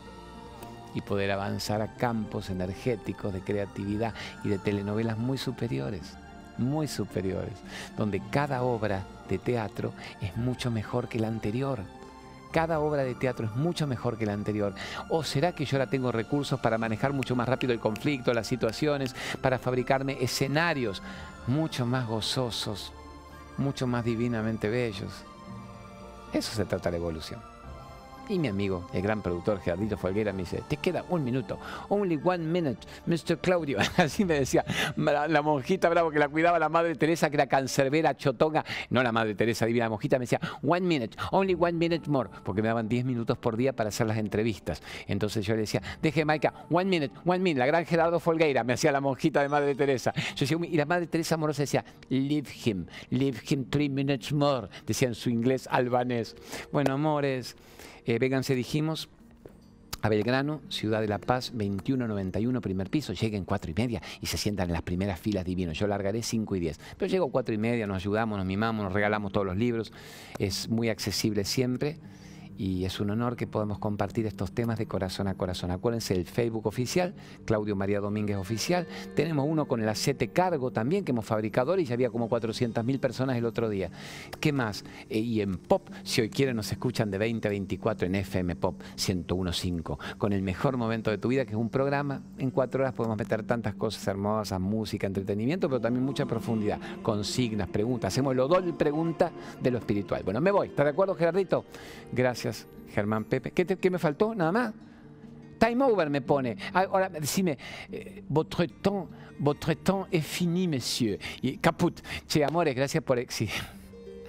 S2: y poder avanzar a campos energéticos de creatividad y de telenovelas muy superiores muy superiores, donde cada obra de teatro es mucho mejor que la anterior. Cada obra de teatro es mucho mejor que la anterior. ¿O será que yo ahora tengo recursos para manejar mucho más rápido el conflicto, las situaciones, para fabricarme escenarios mucho más gozosos, mucho más divinamente bellos? Eso se trata la evolución. Y mi amigo, el gran productor Gerardito Folguera, me dice, te queda un minuto, only one minute, Mr. Claudio. *laughs* Así me decía la, monjita bravo que la cuidaba la Madre Teresa, que era cancerbera, chotonga, no la Madre Teresa, divina monjita, me decía, one minute, only one minute more, porque me daban 10 minutos por día para hacer las entrevistas. Entonces yo le decía, deje Maika, one minute, one minute, la gran Gerardo Folgueira, me hacía la monjita de Madre Teresa. Yo y la Madre Teresa amorosa decía, leave him, leave him three minutes more, decía en su inglés albanés. Bueno, amores, eh, vénganse, dijimos, a Belgrano, Ciudad de la Paz, 2191, primer piso. Lleguen cuatro y media y se sientan en las primeras filas divinos. Yo largaré 5 y 10. Pero llego cuatro y media, nos ayudamos, nos mimamos, nos regalamos todos los libros. Es muy accesible siempre y es un honor que podamos compartir estos temas de corazón a corazón. Acuérdense el Facebook oficial, Claudio María Domínguez Oficial. Tenemos uno con el aceite cargo también que hemos fabricado y ya había como 400.000 personas el otro día. ¿Qué más? Eh, y en Pop, si hoy quieren, nos escuchan de 20 a 24 en FM Pop 101.5, con el mejor momento de tu vida, que es un programa. En cuatro horas podemos meter tantas cosas hermosas, música, entretenimiento, pero también mucha profundidad, consignas, preguntas. Hacemos lo doble pregunta de lo espiritual. Bueno, me voy. ¿Estás de acuerdo, Gerardito? Gracias Germán Pepe. ¿Qué, me faltó? Nada más. Time over me pone. Ah, ahora, decime, eh, votre temps, votre temps est fini, monsieur. Y caput. Che, amores, gracias por existir.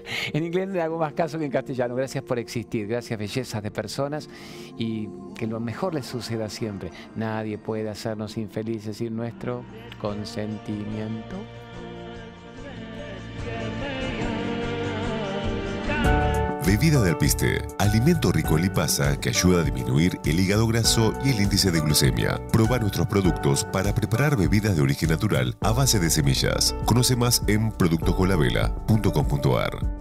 S2: *laughs* En inglés le hago más caso que en castellano. Gracias por existir, gracias bellezas de personas y que lo mejor les suceda siempre. Nadie puede hacernos infelices sin nuestro consentimiento.
S1: Bebida de alpiste, alimento rico en lipasa que ayuda a disminuir el hígado graso y el índice de glucemia. Proba nuestros productos para preparar bebidas de origen natural a base de semillas. Conoce más en productoscolavela.com.ar.